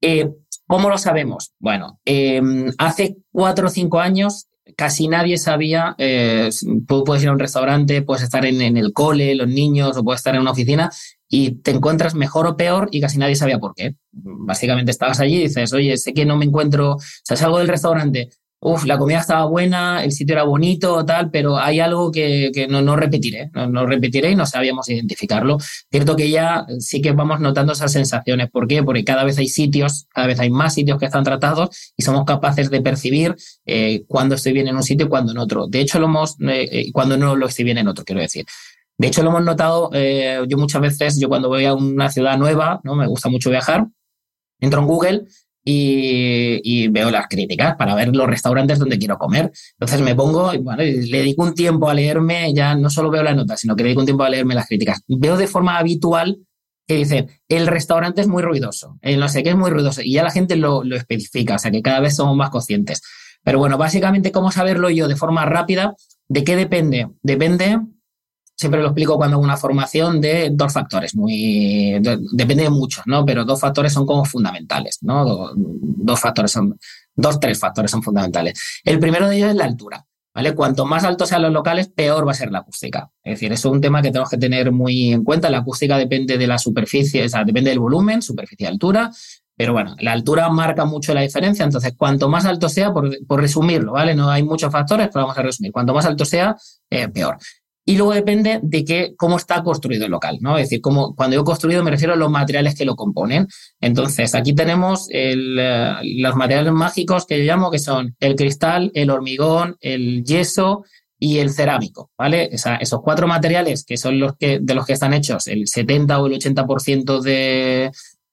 Speaker 2: Eh, ¿Cómo lo sabemos? Bueno, em, hace cuatro o cinco años casi nadie sabía, eh, puedes ir a un restaurante, puedes estar en, en, el cole, los niños, o puedes estar en una oficina y te encuentras mejor o peor y casi nadie sabía por qué. Básicamente estabas allí y dices, oye, sé que no me encuentro, o sea, salgo del restaurante, uff, la comida estaba buena, el sitio era bonito, tal, pero hay algo que, que no, no, repetiré, no, no, repetiré y no sabíamos identificarlo. Cierto que ya sí que vamos notando esas sensaciones. ¿Por qué? Porque cada vez hay sitios, cada vez hay más sitios que están tratados y somos capaces de percibir eh, cuándo estoy bien en un sitio y cuándo en otro. De hecho, lo hemos, eh, eh cuando no lo estoy bien en otro, quiero decir. De hecho, lo hemos notado, eh, yo muchas veces, yo cuando voy a una ciudad nueva, ¿no? me gusta mucho viajar, entro en Google y, veo las críticas para ver los restaurantes donde quiero comer. Entonces me pongo, y le dedico un tiempo a leerme, ya no solo veo las notas, sino que le dedico un tiempo a leerme las críticas. Veo de forma habitual que dice, el restaurante es muy ruidoso, no sé qué es muy ruidoso, y ya la gente lo, lo especifica, o sea que cada vez somos más conscientes. Pero bueno, básicamente, ¿cómo saberlo yo de forma rápida? ¿De qué depende? Depende siempre lo explico cuando hago una formación de dos factores, muy depende de muchos, ¿no? Pero dos factores son como fundamentales, ¿no? Dos, factores son, dos, tres factores son fundamentales. El primero de ellos es la altura, ¿vale? Cuanto más altos sean los locales, peor va a ser la acústica. Es decir, eso es un tema que tenemos que tener muy en cuenta. La acústica depende de la superficie, o sea, depende del volumen, superficie altura. Pero bueno, la altura marca mucho la diferencia, entonces cuanto más alto sea, por, resumirlo, ¿vale? No hay muchos factores, pero vamos a resumir. Cuanto más alto sea, eh, peor. Y luego depende de qué, cómo está construido el local, ¿no? Es decir, cómo, cuando yo construido me refiero a los materiales que lo componen. Entonces, aquí tenemos el, eh, los materiales mágicos que yo llamo que son el cristal, el hormigón, el yeso y el cerámico, ¿vale? esos cuatro materiales que son los que, de los que están hechos el 70 o el 80% de,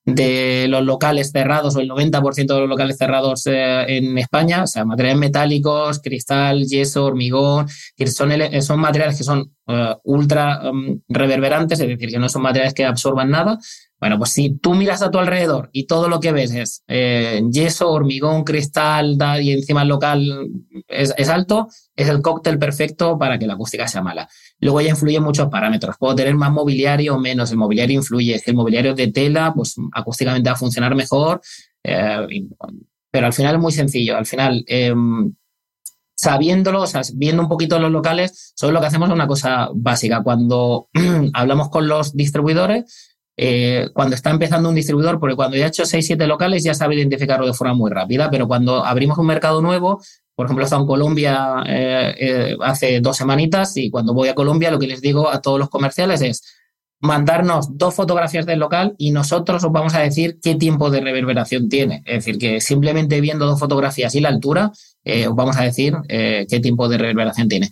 Speaker 2: de los locales cerrados o el 90% de los locales cerrados eh, en España, o sea, materiales metálicos, cristal, yeso, hormigón, son, son materiales que son eh, ultra um, reverberantes, es decir, que no son materiales que absorban nada, bueno, pues si tú miras a tu alrededor y todo lo que ves es eh, yeso, hormigón, cristal y encima el local es, alto, es el cóctel perfecto para que la acústica sea mala. Luego ya influyen muchos parámetros. Puedo tener más mobiliario o menos. El mobiliario influye. Si el mobiliario es de tela, pues acústicamente va a funcionar mejor. Eh, pero al final es muy sencillo. Al final, em, sabiéndolo, o sea, viendo un poquito los locales, solo lo que hacemos es una cosa básica. Cuando hablamos con los distribuidores, eh, cuando está empezando un distribuidor, porque cuando ya ha hecho 6, 7 locales ya sabe identificarlo de forma muy rápida, pero cuando abrimos un mercado nuevo, por ejemplo, he estado en Colombia eh, eh, hace dos semanitas y cuando voy a Colombia lo que les digo a todos los comerciales es mandarnos dos fotografías del local y nosotros os vamos a decir qué tiempo de reverberación tiene. Es decir, que simplemente viendo dos fotografías y la altura, os vamos a decir qué tiempo de reverberación tiene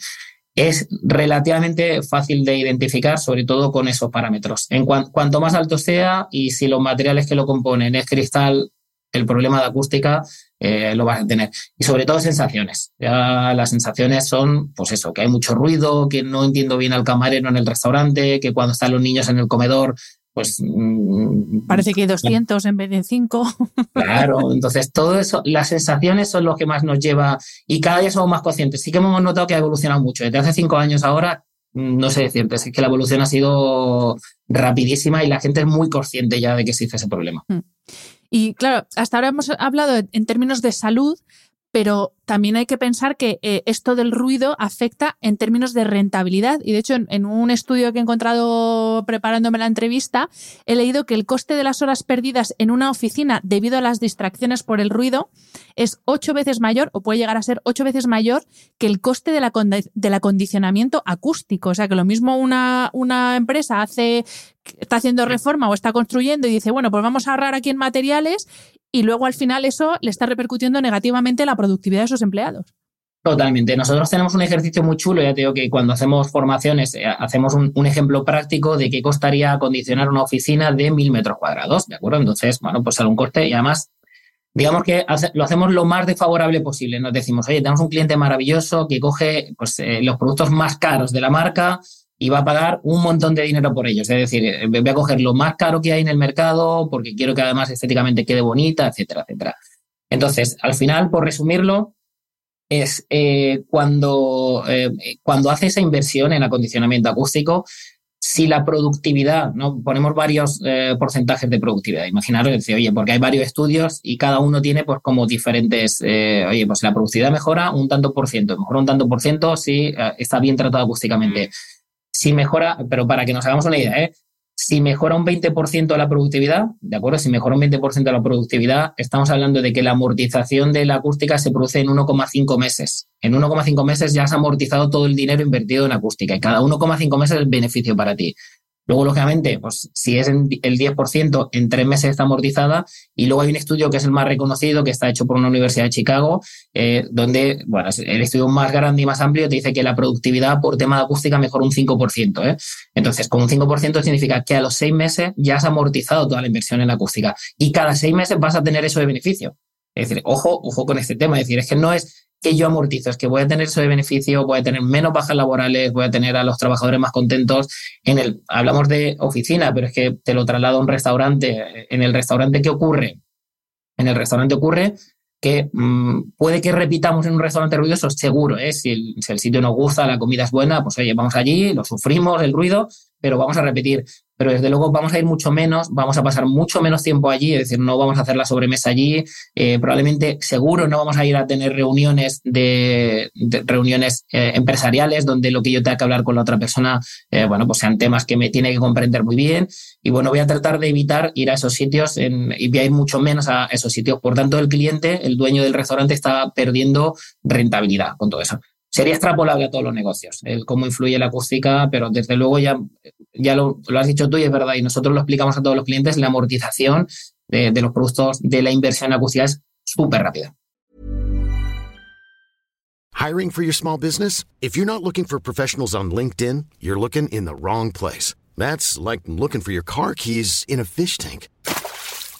Speaker 2: es relativamente fácil de identificar, sobre todo con esos parámetros. En cuanto más alto sea y si los materiales que lo componen es cristal, el problema de acústica eh, lo vas a tener. Y sobre todo sensaciones. Ya las sensaciones son, pues eso, que hay mucho ruido, que no entiendo bien al camarero en el restaurante, que cuando están los niños en el comedor pues...
Speaker 1: Mm, Parece que hay 200 en vez de 5.
Speaker 2: Claro, entonces todo eso, las sensaciones son lo que más nos lleva y cada día somos más conscientes. Sí que hemos notado que ha evolucionado mucho. Desde hace cinco años ahora, mm, no sé decirte, es que la evolución ha sido rapidísima y la gente es muy consciente ya de que existe ese problema. Mm.
Speaker 1: Y claro, hasta ahora hemos hablado en términos de salud, pero también hay que pensar que eh, esto del ruido afecta en términos de rentabilidad. Y de hecho, en, un estudio que he encontrado preparándome la entrevista, he leído que el coste de las horas perdidas en una oficina debido a las distracciones por el ruido es ocho veces mayor o puede llegar a ser ocho veces mayor que el coste de la del acondicionamiento acústico. O sea, que lo mismo una, una empresa hace está haciendo reforma o está construyendo y dice, bueno, pues vamos a ahorrar aquí en materiales y luego al final eso le está repercutiendo negativamente en la productividad de sus empleados.
Speaker 2: Totalmente. Nosotros tenemos un ejercicio muy chulo, ya te digo que cuando hacemos formaciones eh, hacemos un, ejemplo práctico de qué costaría acondicionar una oficina de mil metros cuadrados, ¿de acuerdo? Entonces, bueno, pues sale un corte y además, digamos que lo hacemos lo más desfavorable posible. Nos decimos, oye, tenemos un cliente maravilloso que coge pues, eh, los productos más caros de la marca, y va a pagar un montón de dinero por ellos. Es decir, eh, voy a coger lo más caro que hay en el mercado porque quiero que además estéticamente quede bonita, etcétera, etcétera. Entonces, al final, por resumirlo, es eh, cuando, eh, cuando hace esa inversión en acondicionamiento acústico, si la productividad, ¿no? Ponemos varios porcentajes de productividad. Imaginaros, decir, oye, porque hay varios estudios y cada uno tiene pues como diferentes, oye, pues la productividad mejora un tanto por ciento, mejora un tanto por ciento si está bien tratado acústicamente si mejora, pero para que nos hagamos una idea, ¿eh? si mejora un 20% la productividad, ¿de acuerdo? Si mejora un 20% la productividad, estamos hablando de que la amortización de la acústica se produce en 1,5 meses. En 1,5 meses ya has amortizado todo el dinero invertido en acústica y cada 1,5 meses es beneficio para ti. Luego, lógicamente, pues si es el 10%, en tres meses está amortizada. Y luego hay un estudio que es el más reconocido, que está hecho por una universidad de Chicago, eh, donde, bueno, el estudio más grande y más amplio te dice que la productividad por tema de acústica mejora un 5%. ¿eh? Entonces, con un 5% significa que a los seis meses ya has amortizado toda la inversión en acústica. Y cada seis meses vas a tener eso de beneficio. Es decir, ojo, ojo con este tema. Es decir, es que no es que yo amortizo, es que voy a tener eso de beneficio, voy a tener menos bajas laborales, voy a tener a los trabajadores más contentos. En el, hablamos de oficina, pero es que te lo traslado a un restaurante. En el restaurante, ¿qué ocurre? En el restaurante ocurre que mm, puede que repitamos en un restaurante ruidoso, seguro, ¿eh? si, el, si el sitio nos gusta, la comida es buena, pues oye, vamos allí, lo sufrimos, el ruido, pero vamos a repetir pero desde luego vamos a ir mucho menos, vamos a pasar mucho menos tiempo allí, es decir, no vamos a hacer la sobremesa allí, eh, probablemente seguro no vamos a ir a tener reuniones de, reuniones eh, empresariales donde lo que yo tenga que hablar con la otra persona, eh, bueno, pues sean temas que me tiene que comprender muy bien. Y bueno, voy a tratar de evitar ir a esos sitios y voy a ir mucho menos a esos sitios. Por tanto, el cliente, el dueño del restaurante está perdiendo rentabilidad con todo eso sería extrapolable a todos los negocios, el cómo influye la acústica, pero desde luego ya, ya lo, has dicho tú y es verdad, y nosotros lo explicamos a todos los clientes, la amortización de, de los productos de la inversión acústica es súper rápida.
Speaker 3: Hiring for your small business? If you're not looking for professionals on LinkedIn, you're looking in the wrong place. That's like looking for your car keys in a fish tank.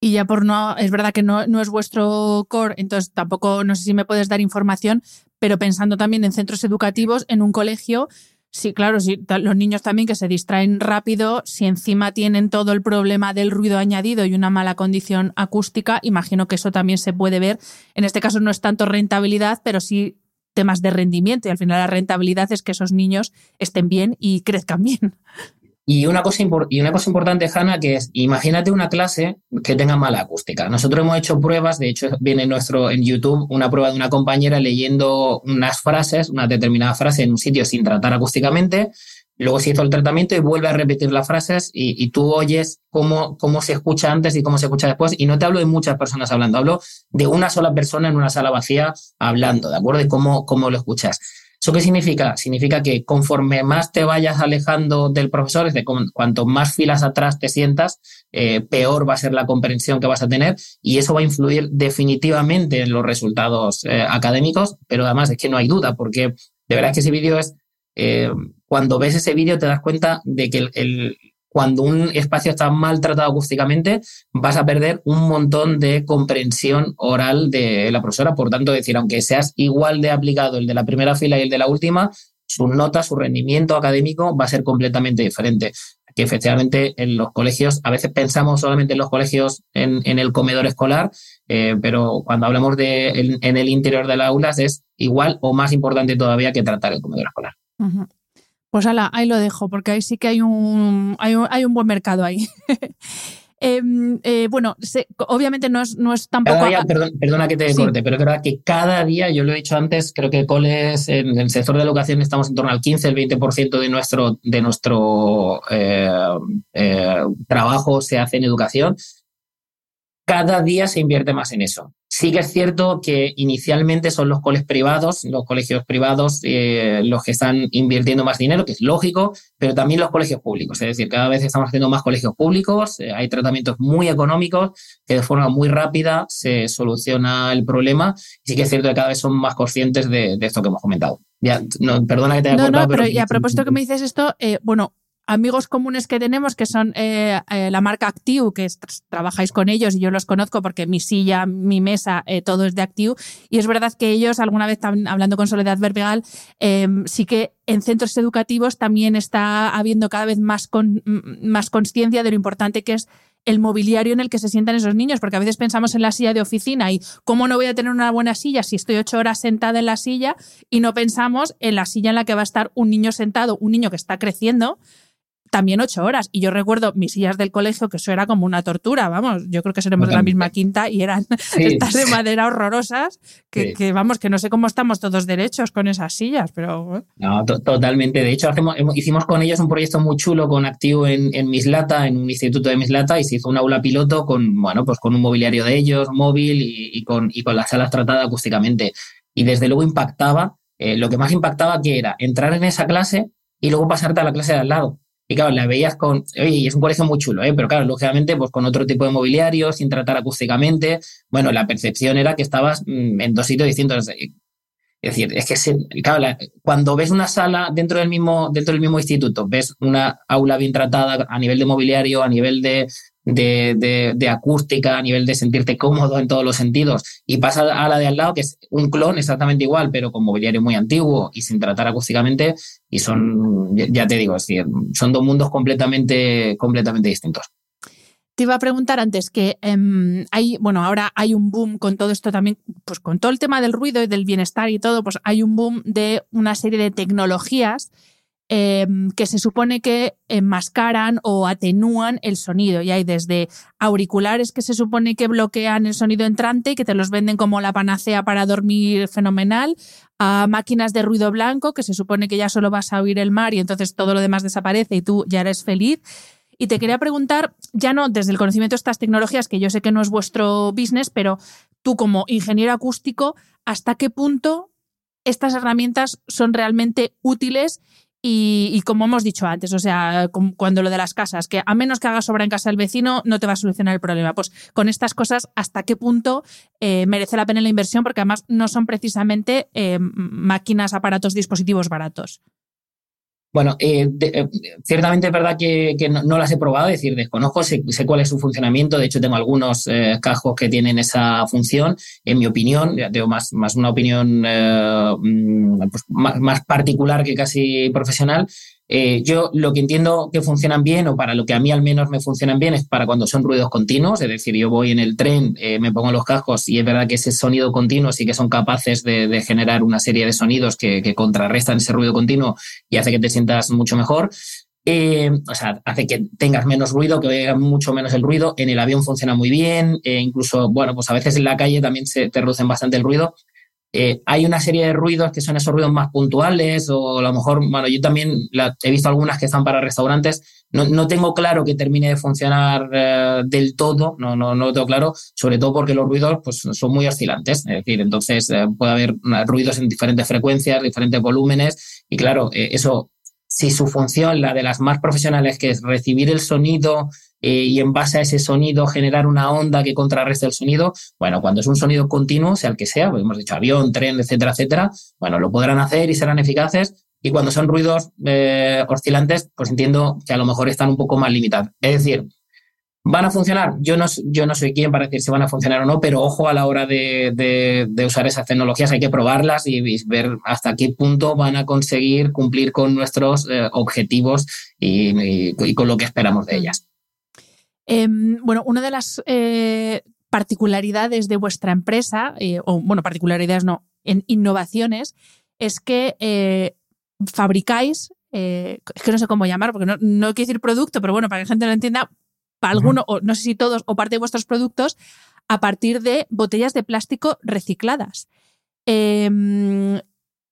Speaker 1: Y ya por no, es verdad que no, no es vuestro core, entonces tampoco, no sé si me puedes dar información, pero pensando también en centros educativos, en un colegio, sí, claro, sí, los niños también que se distraen rápido, si encima tienen todo el problema del ruido añadido y una mala condición acústica, imagino que eso también se puede ver. En este caso no es tanto rentabilidad, pero sí temas de rendimiento y al final la rentabilidad es que esos niños estén bien y crezcan bien.
Speaker 2: Y una, cosa y una cosa importante, Hanna, que es, imagínate una clase que tenga mala acústica. Nosotros hemos hecho pruebas, de hecho viene nuestro, en YouTube una prueba de una compañera leyendo unas frases, una determinada frase en un sitio sin tratar acústicamente, luego se hizo el tratamiento y vuelve a repetir las frases y, tú oyes cómo, cómo se escucha antes y cómo se escucha después. Y no te hablo de muchas personas hablando, hablo de una sola persona en una sala vacía hablando, ¿de acuerdo? De cómo, cómo lo escuchas. ¿Eso qué significa? Significa que conforme más te vayas alejando del profesor, es de cuanto más filas atrás te sientas, eh, peor va a ser la comprensión que vas a tener y eso va a influir definitivamente en los resultados eh, académicos, pero además es que no hay duda, porque de verdad que ese vídeo es, eh, cuando ves ese vídeo te das cuenta de que el, cuando un espacio está mal tratado acústicamente, vas a perder un montón de comprensión oral de la profesora. Por tanto, decir, aunque seas igual de aplicado el de la primera fila y el de la última, su nota, su rendimiento académico va a ser completamente diferente. Que efectivamente en los colegios, a veces pensamos solamente en los colegios en, el comedor escolar, eh, pero cuando hablamos de en, el interior de las aulas es igual o más importante todavía que tratar el comedor escolar.
Speaker 1: Pues ala, ahí lo dejo, porque ahí sí que hay un, hay un, buen mercado ahí. Em, eh, bueno, obviamente no es, no es tampoco.
Speaker 2: perdona que te corte, pero es verdad que cada día, yo lo he dicho antes, creo que coles en, el sector de la educación estamos en torno al 15, el 20% de nuestro, de nuestro eh, eh, trabajo se hace en educación cada día se invierte más en eso. Sí que es cierto que inicialmente son los coles privados, los colegios privados, eh, los que están invirtiendo más dinero, que es lógico, pero también los colegios públicos. Es decir, cada vez estamos haciendo más colegios públicos, eh, hay tratamientos muy económicos que de forma muy rápida se soluciona el problema. Y sí que es cierto que cada vez son más conscientes de, esto que hemos comentado. Ya, no, perdona que te haya
Speaker 1: no, No, pero, y a propósito que me dices esto, eh, bueno, amigos comunes que tenemos, que son eh, eh, la marca Active, que trabajáis con ellos y yo los conozco porque mi silla, mi mesa, eh, todo es de Active. Y es verdad que ellos, alguna vez hablando con Soledad Verbegal, em, sí que en centros educativos también está habiendo cada vez más, más conciencia de lo importante que es el mobiliario en el que se sientan esos niños, porque a veces pensamos en la silla de oficina y cómo no voy a tener una buena silla si estoy ocho horas sentada en la silla y no pensamos en la silla en la que va a estar un niño sentado, un niño que está creciendo también ocho horas. Y yo recuerdo mis sillas del colegio, que eso era como una tortura, vamos, yo creo que seremos de la misma quinta y eran estas de madera horrorosas, que, vamos, que no sé cómo estamos todos derechos con esas sillas, pero...
Speaker 2: No, totalmente. De hecho, hacemos, hicimos con ellos un proyecto muy chulo con Activo en, en, Mislata, en un instituto de Mislata, y se hizo un aula piloto con, bueno, pues con un mobiliario de ellos, móvil y, con, y con las salas tratadas acústicamente. Y desde luego impactaba, eh, lo que más impactaba que era entrar en esa clase y luego pasarte a la clase de al lado y claro, la veías con, oye, es un colegio muy chulo, ¿eh? pero claro, lógicamente, pues con otro tipo de mobiliario, sin tratar acústicamente, bueno, la percepción era que estabas mm, en dos sitios distintos. Es decir, es que claro, cuando ves una sala dentro del mismo, dentro del mismo instituto, ves una aula bien tratada a nivel de mobiliario, a nivel de, de, acústica, a nivel de sentirte cómodo en todos los sentidos, y pasa a la de al lado, que es un clon exactamente igual, pero con mobiliario muy antiguo y sin tratar acústicamente, y son, ya te digo, decir, son dos mundos completamente, completamente distintos.
Speaker 1: Te iba a preguntar antes que em, hay, bueno, ahora hay un boom con todo esto también, pues con todo el tema del ruido y del bienestar y todo, pues hay un boom de una serie de tecnologías Em, que se supone que enmascaran o atenúan el sonido. Y hay desde auriculares que se supone que bloquean el sonido entrante y que te los venden como la panacea para dormir fenomenal, a máquinas de ruido blanco que se supone que ya solo vas a oír el mar y entonces todo lo demás desaparece y tú ya eres feliz. Y te quería preguntar, ya no desde el conocimiento de estas tecnologías, que yo sé que no es vuestro business, pero tú como ingeniero acústico, ¿hasta qué punto estas herramientas son realmente útiles y, como hemos dicho antes, o sea, cuando lo de las casas, que a menos que hagas obra en casa del vecino, no te va a solucionar el problema. Pues con estas cosas, ¿hasta qué punto eh, merece la pena la inversión? Porque además no son precisamente eh, máquinas, aparatos, dispositivos baratos.
Speaker 2: Bueno, eh, eh, ciertamente es verdad que, no, las he probado, es decir, desconozco, sé, cuál es su funcionamiento, de hecho tengo algunos eh, cajos que tienen esa función, en mi opinión, ya tengo más, más una opinión mm, pues, más, particular que casi profesional, eh, yo lo que entiendo que funcionan bien, o para lo que a mí al menos me funcionan bien, es para cuando son ruidos continuos, es decir, yo voy en el tren, eh, me pongo los cascos y es verdad que ese sonido continuo sí que son capaces de, generar una serie de sonidos que, contrarrestan ese ruido continuo y hace que te sientas mucho mejor. Eh, o sea, hace que tengas menos ruido, que oiga mucho menos el ruido. En el avión funciona muy bien, incluso, bueno, pues a veces en la calle también se te reducen bastante el ruido. Eh, hay una serie de ruidos que son esos ruidos más puntuales o a lo mejor, bueno, yo también he visto algunas que están para restaurantes. No, tengo claro que termine de funcionar eh, del todo, no, no, no lo tengo claro, sobre todo porque los ruidos pues, son muy oscilantes. Es decir, entonces eh, puede haber ruidos en diferentes frecuencias, diferentes volúmenes y claro, eso, si su función, la de las más profesionales, que es recibir el sonido eh, y en base a ese sonido generar una onda que contrarreste el sonido. Bueno, cuando es un sonido continuo, sea el que sea, pues hemos dicho avión, tren, etcétera, etcétera, bueno, lo podrán hacer y serán eficaces. Y cuando son ruidos eh, oscilantes, pues entiendo que a lo mejor están un poco más limitados. Es decir, ¿Van a funcionar? Yo no, yo no soy quien para decir si van a funcionar o no, pero ojo a la hora de, usar esas tecnologías, hay que probarlas y, ver hasta qué punto van a conseguir cumplir con nuestros eh, objetivos y, con lo que esperamos de ellas.
Speaker 1: Em, bueno, una de las eh, particularidades de vuestra empresa, eh, o bueno, particularidades no, en innovaciones, es que eh, fabricáis, es que no sé cómo llamar, porque no, no quiero decir producto, pero bueno, para que la gente lo entienda, para alguno, o no sé si todos, o parte de vuestros productos, a partir de botellas de plástico recicladas. Em,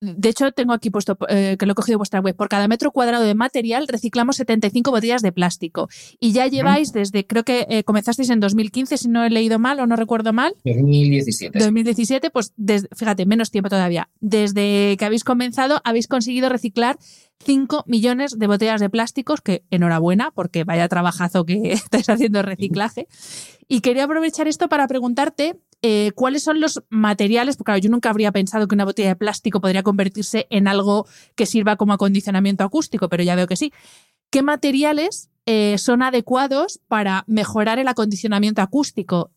Speaker 1: de hecho, tengo aquí puesto eh, que lo he cogido de vuestra web. Por cada metro cuadrado de material reciclamos 75 botellas de plástico. Y ya lleváis desde, creo que eh, comenzasteis en 2015, si no he leído mal o no recuerdo mal.
Speaker 2: 2017.
Speaker 1: 2017, pues fíjate, menos tiempo todavía. Desde que habéis comenzado, habéis conseguido reciclar 5 millones de botellas de plásticos, que enhorabuena, porque vaya trabajazo que estáis haciendo reciclaje. Y quería aprovechar esto para preguntarte eh, cuáles son los materiales, porque yo nunca habría pensado que una botella de plástico podría convertirse en algo que sirva como acondicionamiento acústico, pero ya veo que sí. ¿Qué materiales eh, son adecuados para mejorar el acondicionamiento acústico?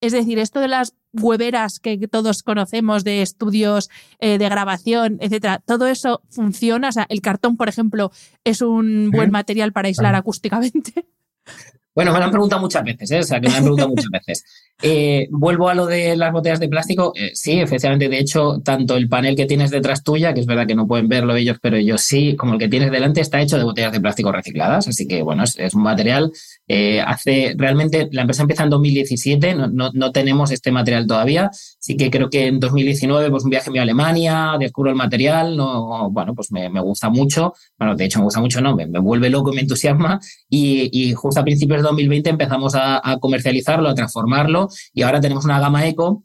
Speaker 1: Es decir, esto de las hueveras que todos conocemos de estudios eh, de grabación, etcétera, todo eso funciona. O sea, el cartón, por ejemplo, es un buen material para aislar acústicamente.
Speaker 2: Bueno, me lo han preguntado muchas veces, ¿eh? o sea, que me han preguntado muchas veces. Eh, vuelvo a lo de las botellas de plástico. Eh, sí, efectivamente, de hecho, tanto el panel que tienes detrás tuya, que es verdad que no pueden verlo ellos, pero ellos sí, como el que tienes delante, está hecho de botellas de plástico recicladas. Así que, bueno, es, un material. Eh, hace realmente, la empresa empieza en 2017, no, no, no, tenemos este material todavía. Así que creo que en 2019, pues un viaje a Alemania, descubro el material, no, bueno, pues me, me gusta mucho. Bueno, de hecho, me gusta mucho, no, me, vuelve loco, me entusiasma. Y, y justo a principios 2020 empezamos a, comercializarlo, a transformarlo y ahora tenemos una gama eco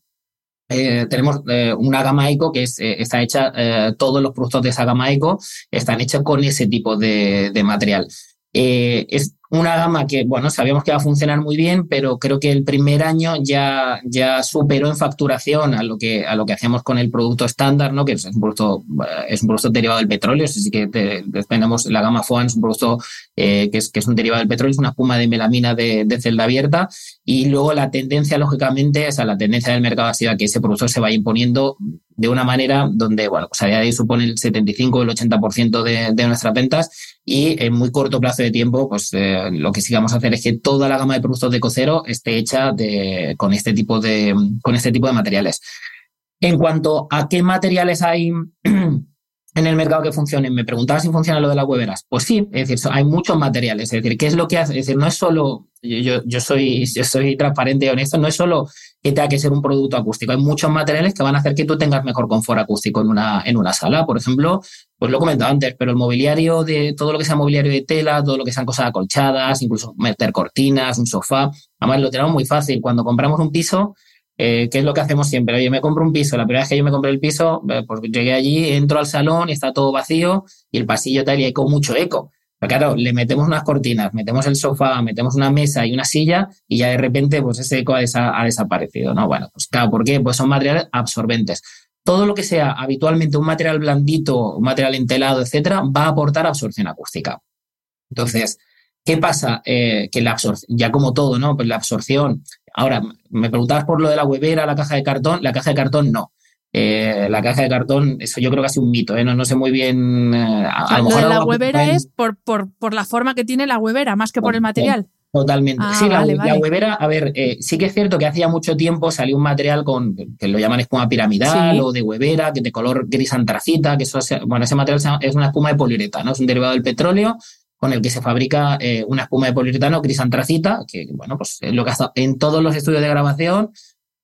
Speaker 2: eh, tenemos eh, una gama eco que eh, está hecha, todos los productos de esa gama eco están hechos con ese tipo de, material. es una gama que, bueno, sabíamos que va a funcionar muy bien, pero creo que el primer año ya, ya superó en facturación a lo que, a lo que hacíamos con el producto estándar, ¿no? Que es un producto, es un producto derivado del petróleo, así que tenemos la gama FOAN, es un producto eh, que, es, un derivado del petróleo, es una espuma de melamina de, celda abierta, y luego la tendencia, lógicamente, o sea, la tendencia del mercado ha sido a que ese producto se vaya imponiendo de una manera donde, bueno, pues a día de ahí supone el 75 o el 80% de, de nuestras ventas y en muy corto plazo de tiempo, pues eh, lo que sí vamos a hacer es que toda la gama de productos de Cocero esté hecha de, con, este tipo de, con este tipo de materiales. En cuanto a qué materiales hay en el mercado que funcionen. Me preguntaba si funciona lo de las hueveras. Pues sí, es decir, hay muchos materiales. Es decir, ¿qué es lo que hace? Es decir, no es solo, yo, yo, soy, yo soy transparente y honesto, no es solo que tenga que ser un producto acústico. Hay muchos materiales que van a hacer que tú tengas mejor confort acústico en una, en una sala. Por ejemplo, pues lo he antes, pero el mobiliario de todo lo que sea mobiliario de tela, todo lo que sean cosas acolchadas, incluso meter cortinas, un sofá, además lo tenemos muy fácil. Cuando compramos un piso, eh, ¿qué es lo que hacemos siempre? Oye, me compro un piso. La primera vez que yo me compré el piso, eh, pues llegué allí, entro al salón y está todo vacío y el pasillo tal y hay con mucho eco. Pero claro, le metemos unas cortinas, metemos el sofá, metemos una mesa y una silla y ya de repente pues ese eco ha, desaparecido, ¿no? Bueno, pues claro, ¿por qué? Pues son materiales absorbentes. Todo lo que sea habitualmente un material blandito, un material entelado, etcétera, va a aportar absorción acústica. Entonces, ¿qué pasa? Eh, que la absorción, ya como todo, ¿no? Pues la absorción Ahora, me preguntabas por lo de la huevera, la caja de cartón. La caja de cartón no. Eh, la caja de cartón, eso yo creo que ha sido un mito, ¿eh? no, sé muy bien.
Speaker 1: Eh, a, lo, mejor de la huevera es por, por, por, la forma que tiene la huevera, más que por el material.
Speaker 2: Totalmente. Ah, sí, la, huevera, a ver, sí que es cierto que hacía mucho tiempo salió un material con que lo llaman espuma piramidal o de huevera, que de color gris antracita, que eso, bueno, ese material es una espuma de poliuretano, es un derivado del petróleo con el que se fabrica eh, una espuma de poliuretano gris antracita, que bueno, pues es lo que ha estado en todos los estudios de grabación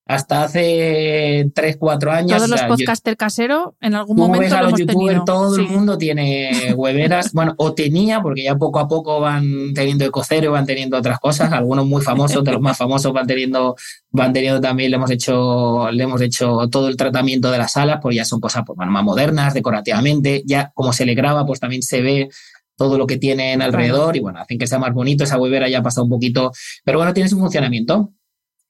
Speaker 2: hasta hace 3, 4 años.
Speaker 1: Todos los podcasters caseros en algún momento.
Speaker 2: a
Speaker 1: los
Speaker 2: youtubers, todo el mundo tiene hueveras, bueno, o tenía, porque ya poco a poco van teniendo ecocero, van teniendo otras cosas, algunos muy famosos, de los más famosos van teniendo, van teniendo también, le hemos hecho, le hemos hecho todo el tratamiento de las salas, pues ya son cosas pues, más modernas, decorativamente, ya como se le graba, pues también se ve todo lo que tienen alrededor y bueno, hacen que sea más bonito. Esa huevera ya ha pasado un poquito, pero bueno, tiene su funcionamiento.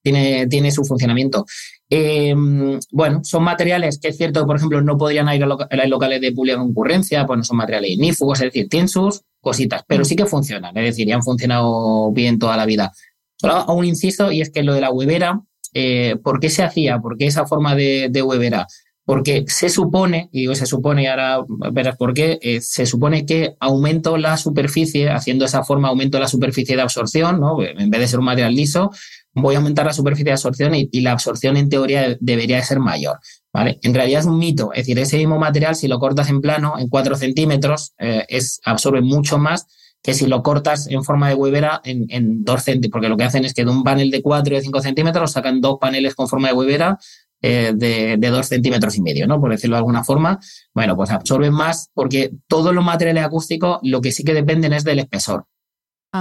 Speaker 2: Tiene, tiene su funcionamiento. Em, bueno, son materiales que es cierto que, por ejemplo, no podrían ir a, los locales de pública concurrencia, pues no son materiales ignífugos, es decir, tienen sus cositas, pero sí que funcionan, es decir, ya han funcionado bien toda la vida. Solo aún insisto, y es que lo de la huevera, eh, ¿por qué se hacía? ¿Por qué esa forma de, de huevera? Porque se supone, y digo se supone, y ahora verás por qué, eh, se supone que aumento la superficie, haciendo esa forma aumento la superficie de absorción, ¿no? En vez de ser un material liso, voy a aumentar la superficie de absorción y, la absorción en teoría debería de ser mayor, ¿vale? En realidad es un mito, es decir, ese mismo material, si lo cortas en plano, en 4 centímetros, eh, es, absorbe mucho más que si lo cortas en forma de huevera en, en 2 centímetros, porque lo que hacen es que de un panel de 4 y de 5 centímetros sacan dos paneles con forma de huevera eh, de, dos centímetros y medio, ¿no? Por decirlo de alguna forma. Bueno, pues absorben más porque todos los materiales acústicos lo que sí que dependen es del espesor.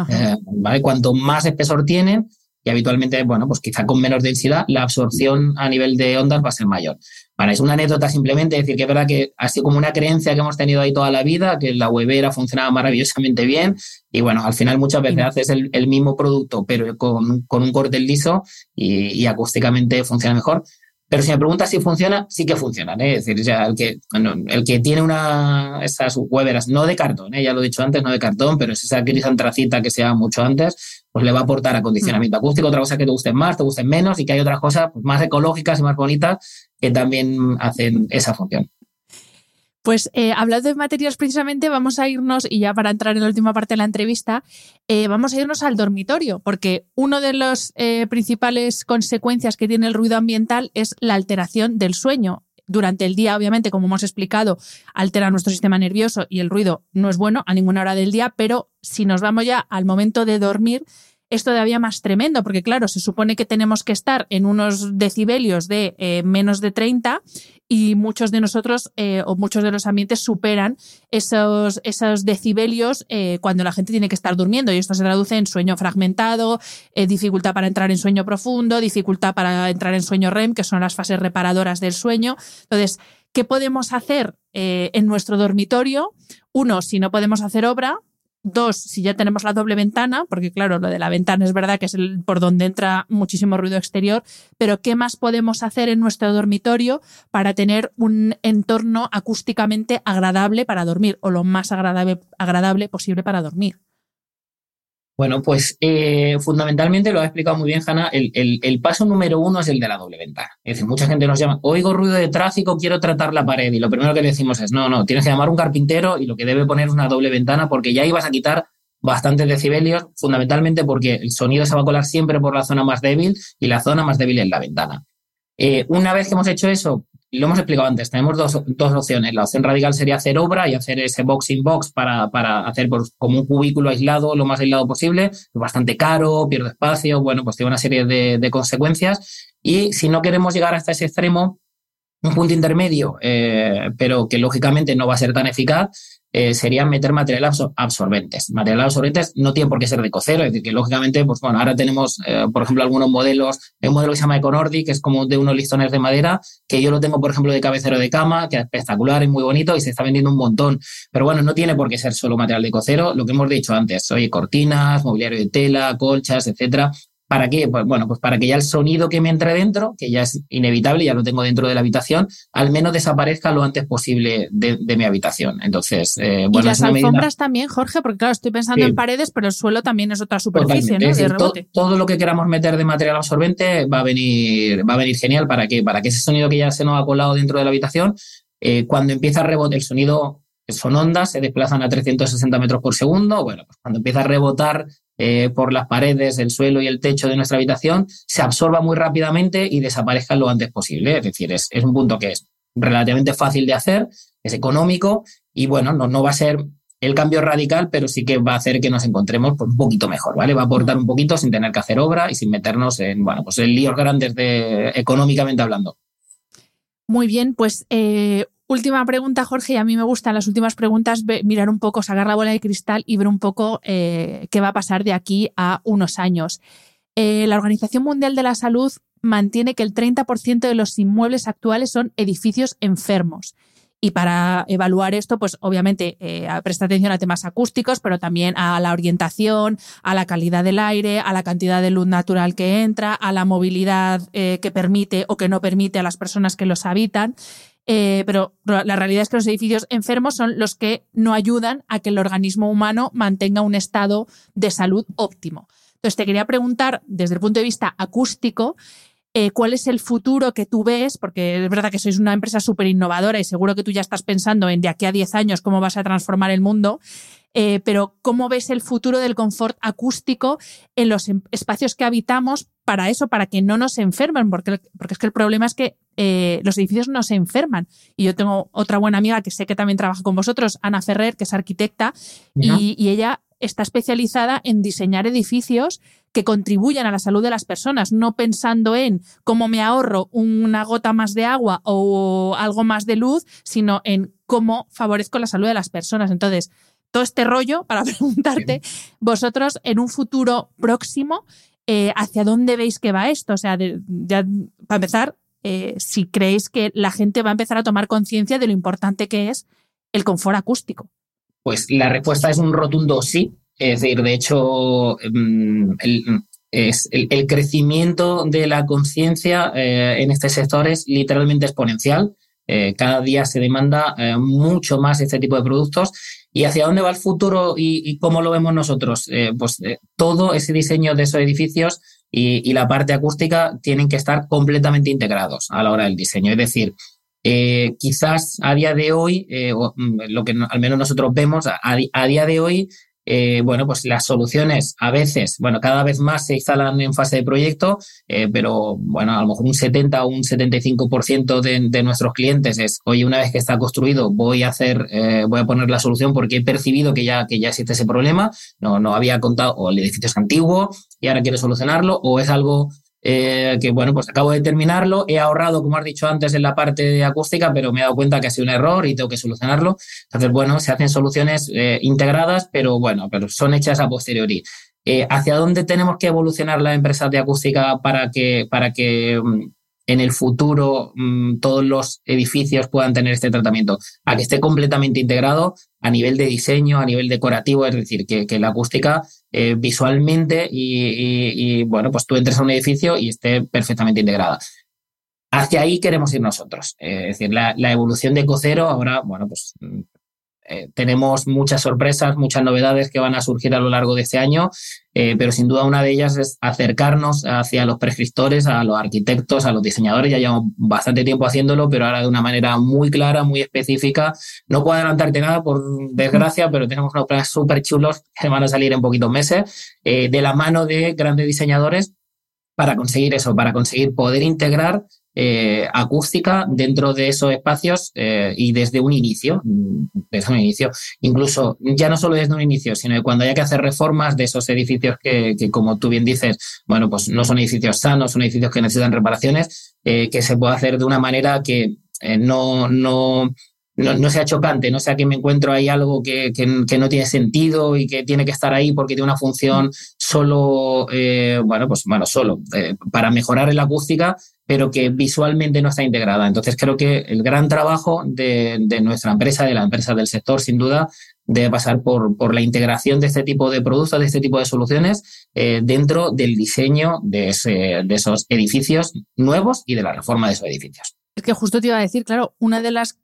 Speaker 2: Eh, ¿vale? Cuanto más espesor tienen, y habitualmente, bueno, pues quizá con menos densidad, la absorción a nivel de ondas va a ser mayor. Vale, es una anécdota simplemente, decir que es verdad que ha sido como una creencia que hemos tenido ahí toda la vida, que la huevera funcionaba maravillosamente bien, y bueno, al final muchas veces haces el, mismo producto, pero con, con un corte liso y acústicamente funciona mejor. Pero si me preguntas si funciona, sí que funcionan. ¿eh? Es decir, ya el, que, el que tiene una, esas hueveras, no de cartón, ¿eh? ya lo he dicho antes, no de cartón, pero es esa gris antracita que se llama mucho antes, pues le va a aportar acondicionamiento acústico, otra cosa que te gusten más, te gusten menos y que hay otras cosas pues, más ecológicas y más bonitas que también hacen esa función.
Speaker 1: Pues eh, hablando de materiales precisamente, vamos a irnos, y ya para entrar en la última parte de la entrevista, eh, vamos a irnos al dormitorio, porque una de las eh, principales consecuencias que tiene el ruido ambiental es la alteración del sueño. Durante el día, obviamente, como hemos explicado, altera nuestro sistema nervioso y el ruido no es bueno a ninguna hora del día, pero si nos vamos ya al momento de dormir, es todavía más tremendo, porque claro, se supone que tenemos que estar en unos decibelios de eh, menos de 30 y muchos de nosotros eh, o muchos de los ambientes superan esos, esos decibelios eh, cuando la gente tiene que estar durmiendo y esto se traduce en sueño fragmentado, dificultad para entrar en sueño profundo, dificultad para entrar en sueño REM, que son las fases reparadoras del sueño. Entonces, ¿qué podemos hacer en nuestro dormitorio? Uno, si no podemos hacer obra, Dos, si ya tenemos la doble ventana, porque claro, lo de la ventana es verdad que es el, por donde entra muchísimo ruido exterior, pero ¿qué más podemos hacer en nuestro dormitorio para tener un entorno acústicamente agradable para dormir o lo más agradable, agradable posible para dormir?
Speaker 2: Bueno, pues eh, fundamentalmente lo ha explicado muy bien Hanna. El, paso número uno es el de la doble ventana. Es decir, mucha gente nos llama, oigo ruido de tráfico, quiero tratar la pared. Y lo primero que le decimos es, no, no, tienes que llamar a un carpintero y lo que debe poner es una doble ventana porque ya ibas a quitar bastantes decibelios, fundamentalmente porque el sonido se va a colar siempre por la zona más débil y la zona más débil es la ventana. Una vez que hemos hecho eso, lo hemos explicado antes, tenemos dos, dos, opciones. La opción radical sería hacer obra y hacer ese box in box para, para hacer como un cubículo aislado, lo más aislado posible. Es bastante caro, pierde espacio, bueno, pues tiene una serie de, de consecuencias. Y si no queremos llegar hasta ese extremo, un punto intermedio, eh, pero que lógicamente no va a ser tan eficaz, eh, sería meter materiales absorbentes. Materiales absorbentes no tienen por qué ser de cocero, es decir, que lógicamente, pues bueno, ahora tenemos, eh, por ejemplo, algunos modelos, hay un modelo que se llama Econordi, que es como de unos listones de madera, que yo lo tengo, por ejemplo, de cabecero de cama, que es espectacular, es muy bonito y se está vendiendo un montón. Pero bueno, no tiene por qué ser solo material de cocero, lo que hemos dicho antes, oye, cortinas, mobiliario de tela, colchas, etcétera, ¿Para qué? Pues bueno, pues para que ya el sonido que me entre dentro, que ya es inevitable, ya lo tengo dentro de la habitación, al menos desaparezca lo antes posible de, mi habitación. Entonces,
Speaker 1: eh, bueno. Y las alfombras también, Jorge, porque claro, estoy pensando en paredes, pero el suelo también es otra superficie, ¿no?
Speaker 2: todo lo que queramos meter de material absorbente va a venir, va a venir genial para que, para que ese sonido que ya se nos ha colado dentro de la habitación, eh, cuando empieza a rebotar el sonido son ondas, se desplazan a 360 metros por segundo. Bueno, pues cuando empieza a rebotar eh, por las paredes, el suelo y el techo de nuestra habitación, se absorba muy rápidamente y desaparezca lo antes posible. Es decir, es, un punto que es relativamente fácil de hacer, es económico y bueno, no, no va a ser el cambio radical, pero sí que va a hacer que nos encontremos pues, un poquito mejor, ¿vale? Va a aportar un poquito sin tener que hacer obra y sin meternos en, bueno, pues en líos grandes de, económicamente hablando.
Speaker 1: Muy bien, pues eh, Última pregunta, Jorge, y a mí me gustan las últimas preguntas, mirar un poco, sacar la bola de cristal y ver un poco eh, qué va a pasar de aquí a unos años. Eh, la Organización Mundial de la Salud mantiene que el 30% de los inmuebles actuales son edificios enfermos. Y para evaluar esto, pues obviamente eh, presta atención a temas acústicos, pero también a la orientación, a la calidad del aire, a la cantidad de luz natural que entra, a la movilidad que permite o que no permite a las personas que los habitan. Eh, pero la realidad es que los edificios enfermos son los que no ayudan a que el organismo humano mantenga un estado de salud óptimo. Entonces, te quería preguntar, desde el punto de vista acústico, eh, cuál es el futuro que tú ves, porque es verdad que sois una empresa súper innovadora y seguro que tú ya estás pensando en de aquí a 10 años cómo vas a transformar el mundo, eh, pero ¿cómo ves el futuro del confort acústico en los em, espacios que habitamos para eso, para que no nos enfermen? Porque, porque es que el problema es que eh, los edificios no se enferman. Y yo tengo otra buena amiga que sé que también trabaja con vosotros, Ana Ferrer, que es arquitecta, y, y ella está especializada en diseñar edificios que contribuyan a la salud de las personas, no pensando en cómo me ahorro una gota más de agua o algo más de luz, sino en cómo favorezco la salud de las personas. Entonces, todo este rollo para preguntarte, vosotros en un futuro próximo, eh, ¿hacia dónde veis que va esto? O sea, ya, para empezar, eh, si creéis que la gente va a empezar a tomar conciencia de lo importante que es el confort acústico.
Speaker 2: Pues la respuesta es un rotundo sí. Es decir, de hecho, mm, el, es el, crecimiento de la conciencia eh, en este sector es literalmente exponencial. cada día se demanda mucho más este tipo de productos ¿Y hacia dónde va el futuro y, cómo lo vemos nosotros? Eh, pues eh, todo ese diseño de esos edificios y, la parte acústica tienen que estar completamente integrados a la hora del diseño. Es decir, eh, quizás a día de hoy, mm, lo que al menos nosotros vemos, a día de hoy eh, bueno, pues las soluciones a veces, bueno, cada vez más se instalan en fase de proyecto, eh, pero bueno, a lo mejor un 70 o un 75% de, de nuestros clientes es, oye, una vez que está construido, voy a hacer, eh, voy a poner la solución porque he percibido que ya, que ya existe ese problema, no, no había contado, o el edificio es antiguo y ahora quiero solucionarlo, o es algo eh, que bueno, pues acabo de terminarlo, he ahorrado, como has dicho antes, en la parte acústica, pero me he dado cuenta que ha sido un error y tengo que solucionarlo. Entonces, bueno, se hacen soluciones eh, integradas, pero bueno, pero son hechas a posteriori. Eh, ¿Hacia dónde tenemos que evolucionar las empresas de acústica para que, para que mm, en el futuro mm, todos los edificios puedan tener este tratamiento, a que esté completamente integrado a nivel de diseño, a nivel decorativo, es decir, que, la acústica eh, visualmente y, bueno, pues tú entres a un edificio y esté perfectamente integrada. Hacia ahí queremos ir nosotros. Eh, es decir, la, la, evolución de Cocero ahora, bueno, pues eh, tenemos muchas sorpresas, muchas novedades que van a surgir a lo largo de este año, eh, pero sin duda una de ellas es acercarnos hacia los prescriptores, a los arquitectos, a los diseñadores. Ya llevamos bastante tiempo haciéndolo, pero ahora de una manera muy clara, muy específica. No puedo adelantarte nada, por desgracia, pero tenemos unos planes súper chulos que van a salir en poquitos meses, eh, de la mano de grandes diseñadores para conseguir eso, para conseguir poder integrar eh, acústica dentro de esos espacios eh, y desde un inicio, desde un inicio, incluso ya no solo desde un inicio, sino cuando haya que hacer reformas de esos edificios que, como tú bien dices, bueno, pues no son edificios sanos, son edificios que necesitan reparaciones, que se pueda hacer de una manera que no, no no, sea chocante, no sea que me encuentro ahí algo que, no tiene sentido y que tiene que estar ahí porque tiene una función solo, eh, bueno, pues bueno, solo eh, para mejorar la acústica, pero que visualmente no está integrada. Entonces creo que el gran trabajo de, nuestra empresa, de la empresa del sector, sin duda, debe pasar por, por, la integración de este tipo de productos, de este tipo de soluciones eh, dentro del diseño de, de esos edificios nuevos y de la reforma de esos edificios.
Speaker 1: Es que justo te iba a decir, claro, una de las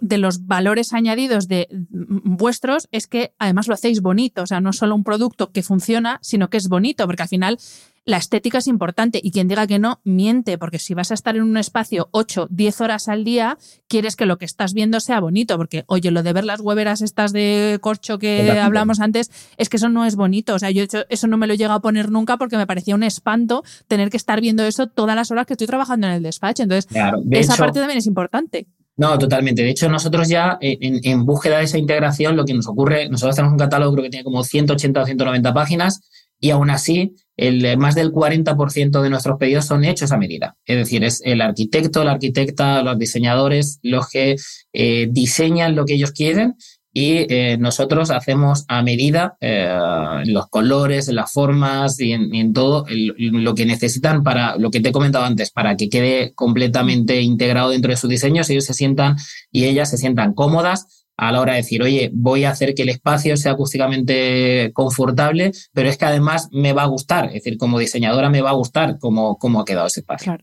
Speaker 1: de los valores añadidos de vuestros es que además lo hacéis bonito, o sea, no solo un producto que funciona, sino que es bonito, porque al final la estética es importante y quien diga que no, miente, porque si vas a estar en un espacio 8, 10 horas al día, quieres que lo que estás viendo sea bonito, porque oye, lo de ver las hueveras estas de corcho que hablamos antes, es que eso no es bonito, o sea, yo eso no me lo he llegado a poner nunca porque me parecía un espanto tener que estar viendo eso todas las horas que estoy trabajando en el despacho, entonces esa parte también es importante.
Speaker 2: No, totalmente. De hecho, nosotros ya en, búsqueda de esa integración, lo que nos ocurre, nosotros tenemos un catálogo creo que tiene como 180 o 190 páginas y aún así el, más del 40% de nuestros pedidos son hechos a medida. Es decir, es el arquitecto, la arquitecta, los diseñadores los que eh, diseñan lo que ellos quieren y eh, nosotros hacemos a medida eh, los colores, las formas y en, todo lo que necesitan para lo que te he comentado antes, para que quede completamente integrado dentro de sus diseños, ellos se sientan y ellas se sientan cómodas a la hora de decir, oye, voy a hacer que el espacio sea acústicamente confortable, pero es que además me va a gustar, es decir, como diseñadora me va a gustar cómo, cómo ha quedado ese espacio.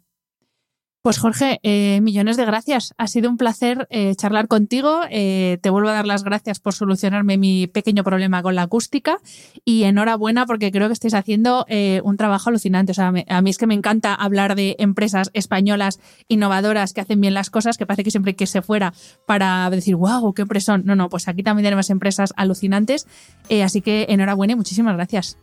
Speaker 1: Pues Jorge, eh, millones de gracias. Ha sido un placer eh, charlar contigo. Eh, te vuelvo a dar las gracias por solucionarme mi pequeño problema con la acústica y enhorabuena porque creo que estáis haciendo un trabajo alucinante. O sea, a mí es que me encanta hablar de empresas españolas innovadoras que hacen bien las cosas, que parece que siempre que se fuera para decir, wow, qué empresa. No, no, pues aquí también tenemos empresas alucinantes. así que enhorabuena y muchísimas gracias.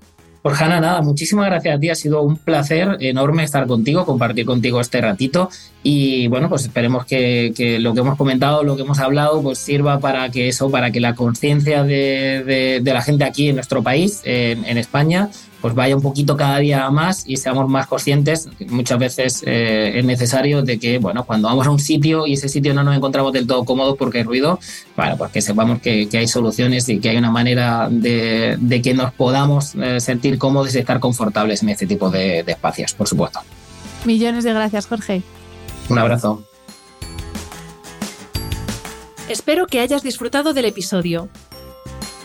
Speaker 2: Por Hanna, nada, muchísimas gracias a ti. Ha sido un placer enorme estar contigo, compartir contigo este ratito. Y bueno, pues esperemos que, lo que hemos comentado, lo que hemos hablado, pues sirva para que eso, para que la conciencia de, la gente aquí en nuestro país, en España, pues vaya un poquito cada día más y seamos más conscientes. Muchas veces eh, es necesario de que, bueno, cuando vamos a un sitio y ese sitio no nos encontramos del todo cómodos porque hay ruido, bueno, pues que sepamos que, hay soluciones y que hay una manera de, que nos podamos eh, sentir cómodos y estar confortables en este tipo de espacios, por supuesto.
Speaker 1: Millones de gracias, Jorge.
Speaker 2: Un abrazo.
Speaker 1: Espero que hayas disfrutado del episodio.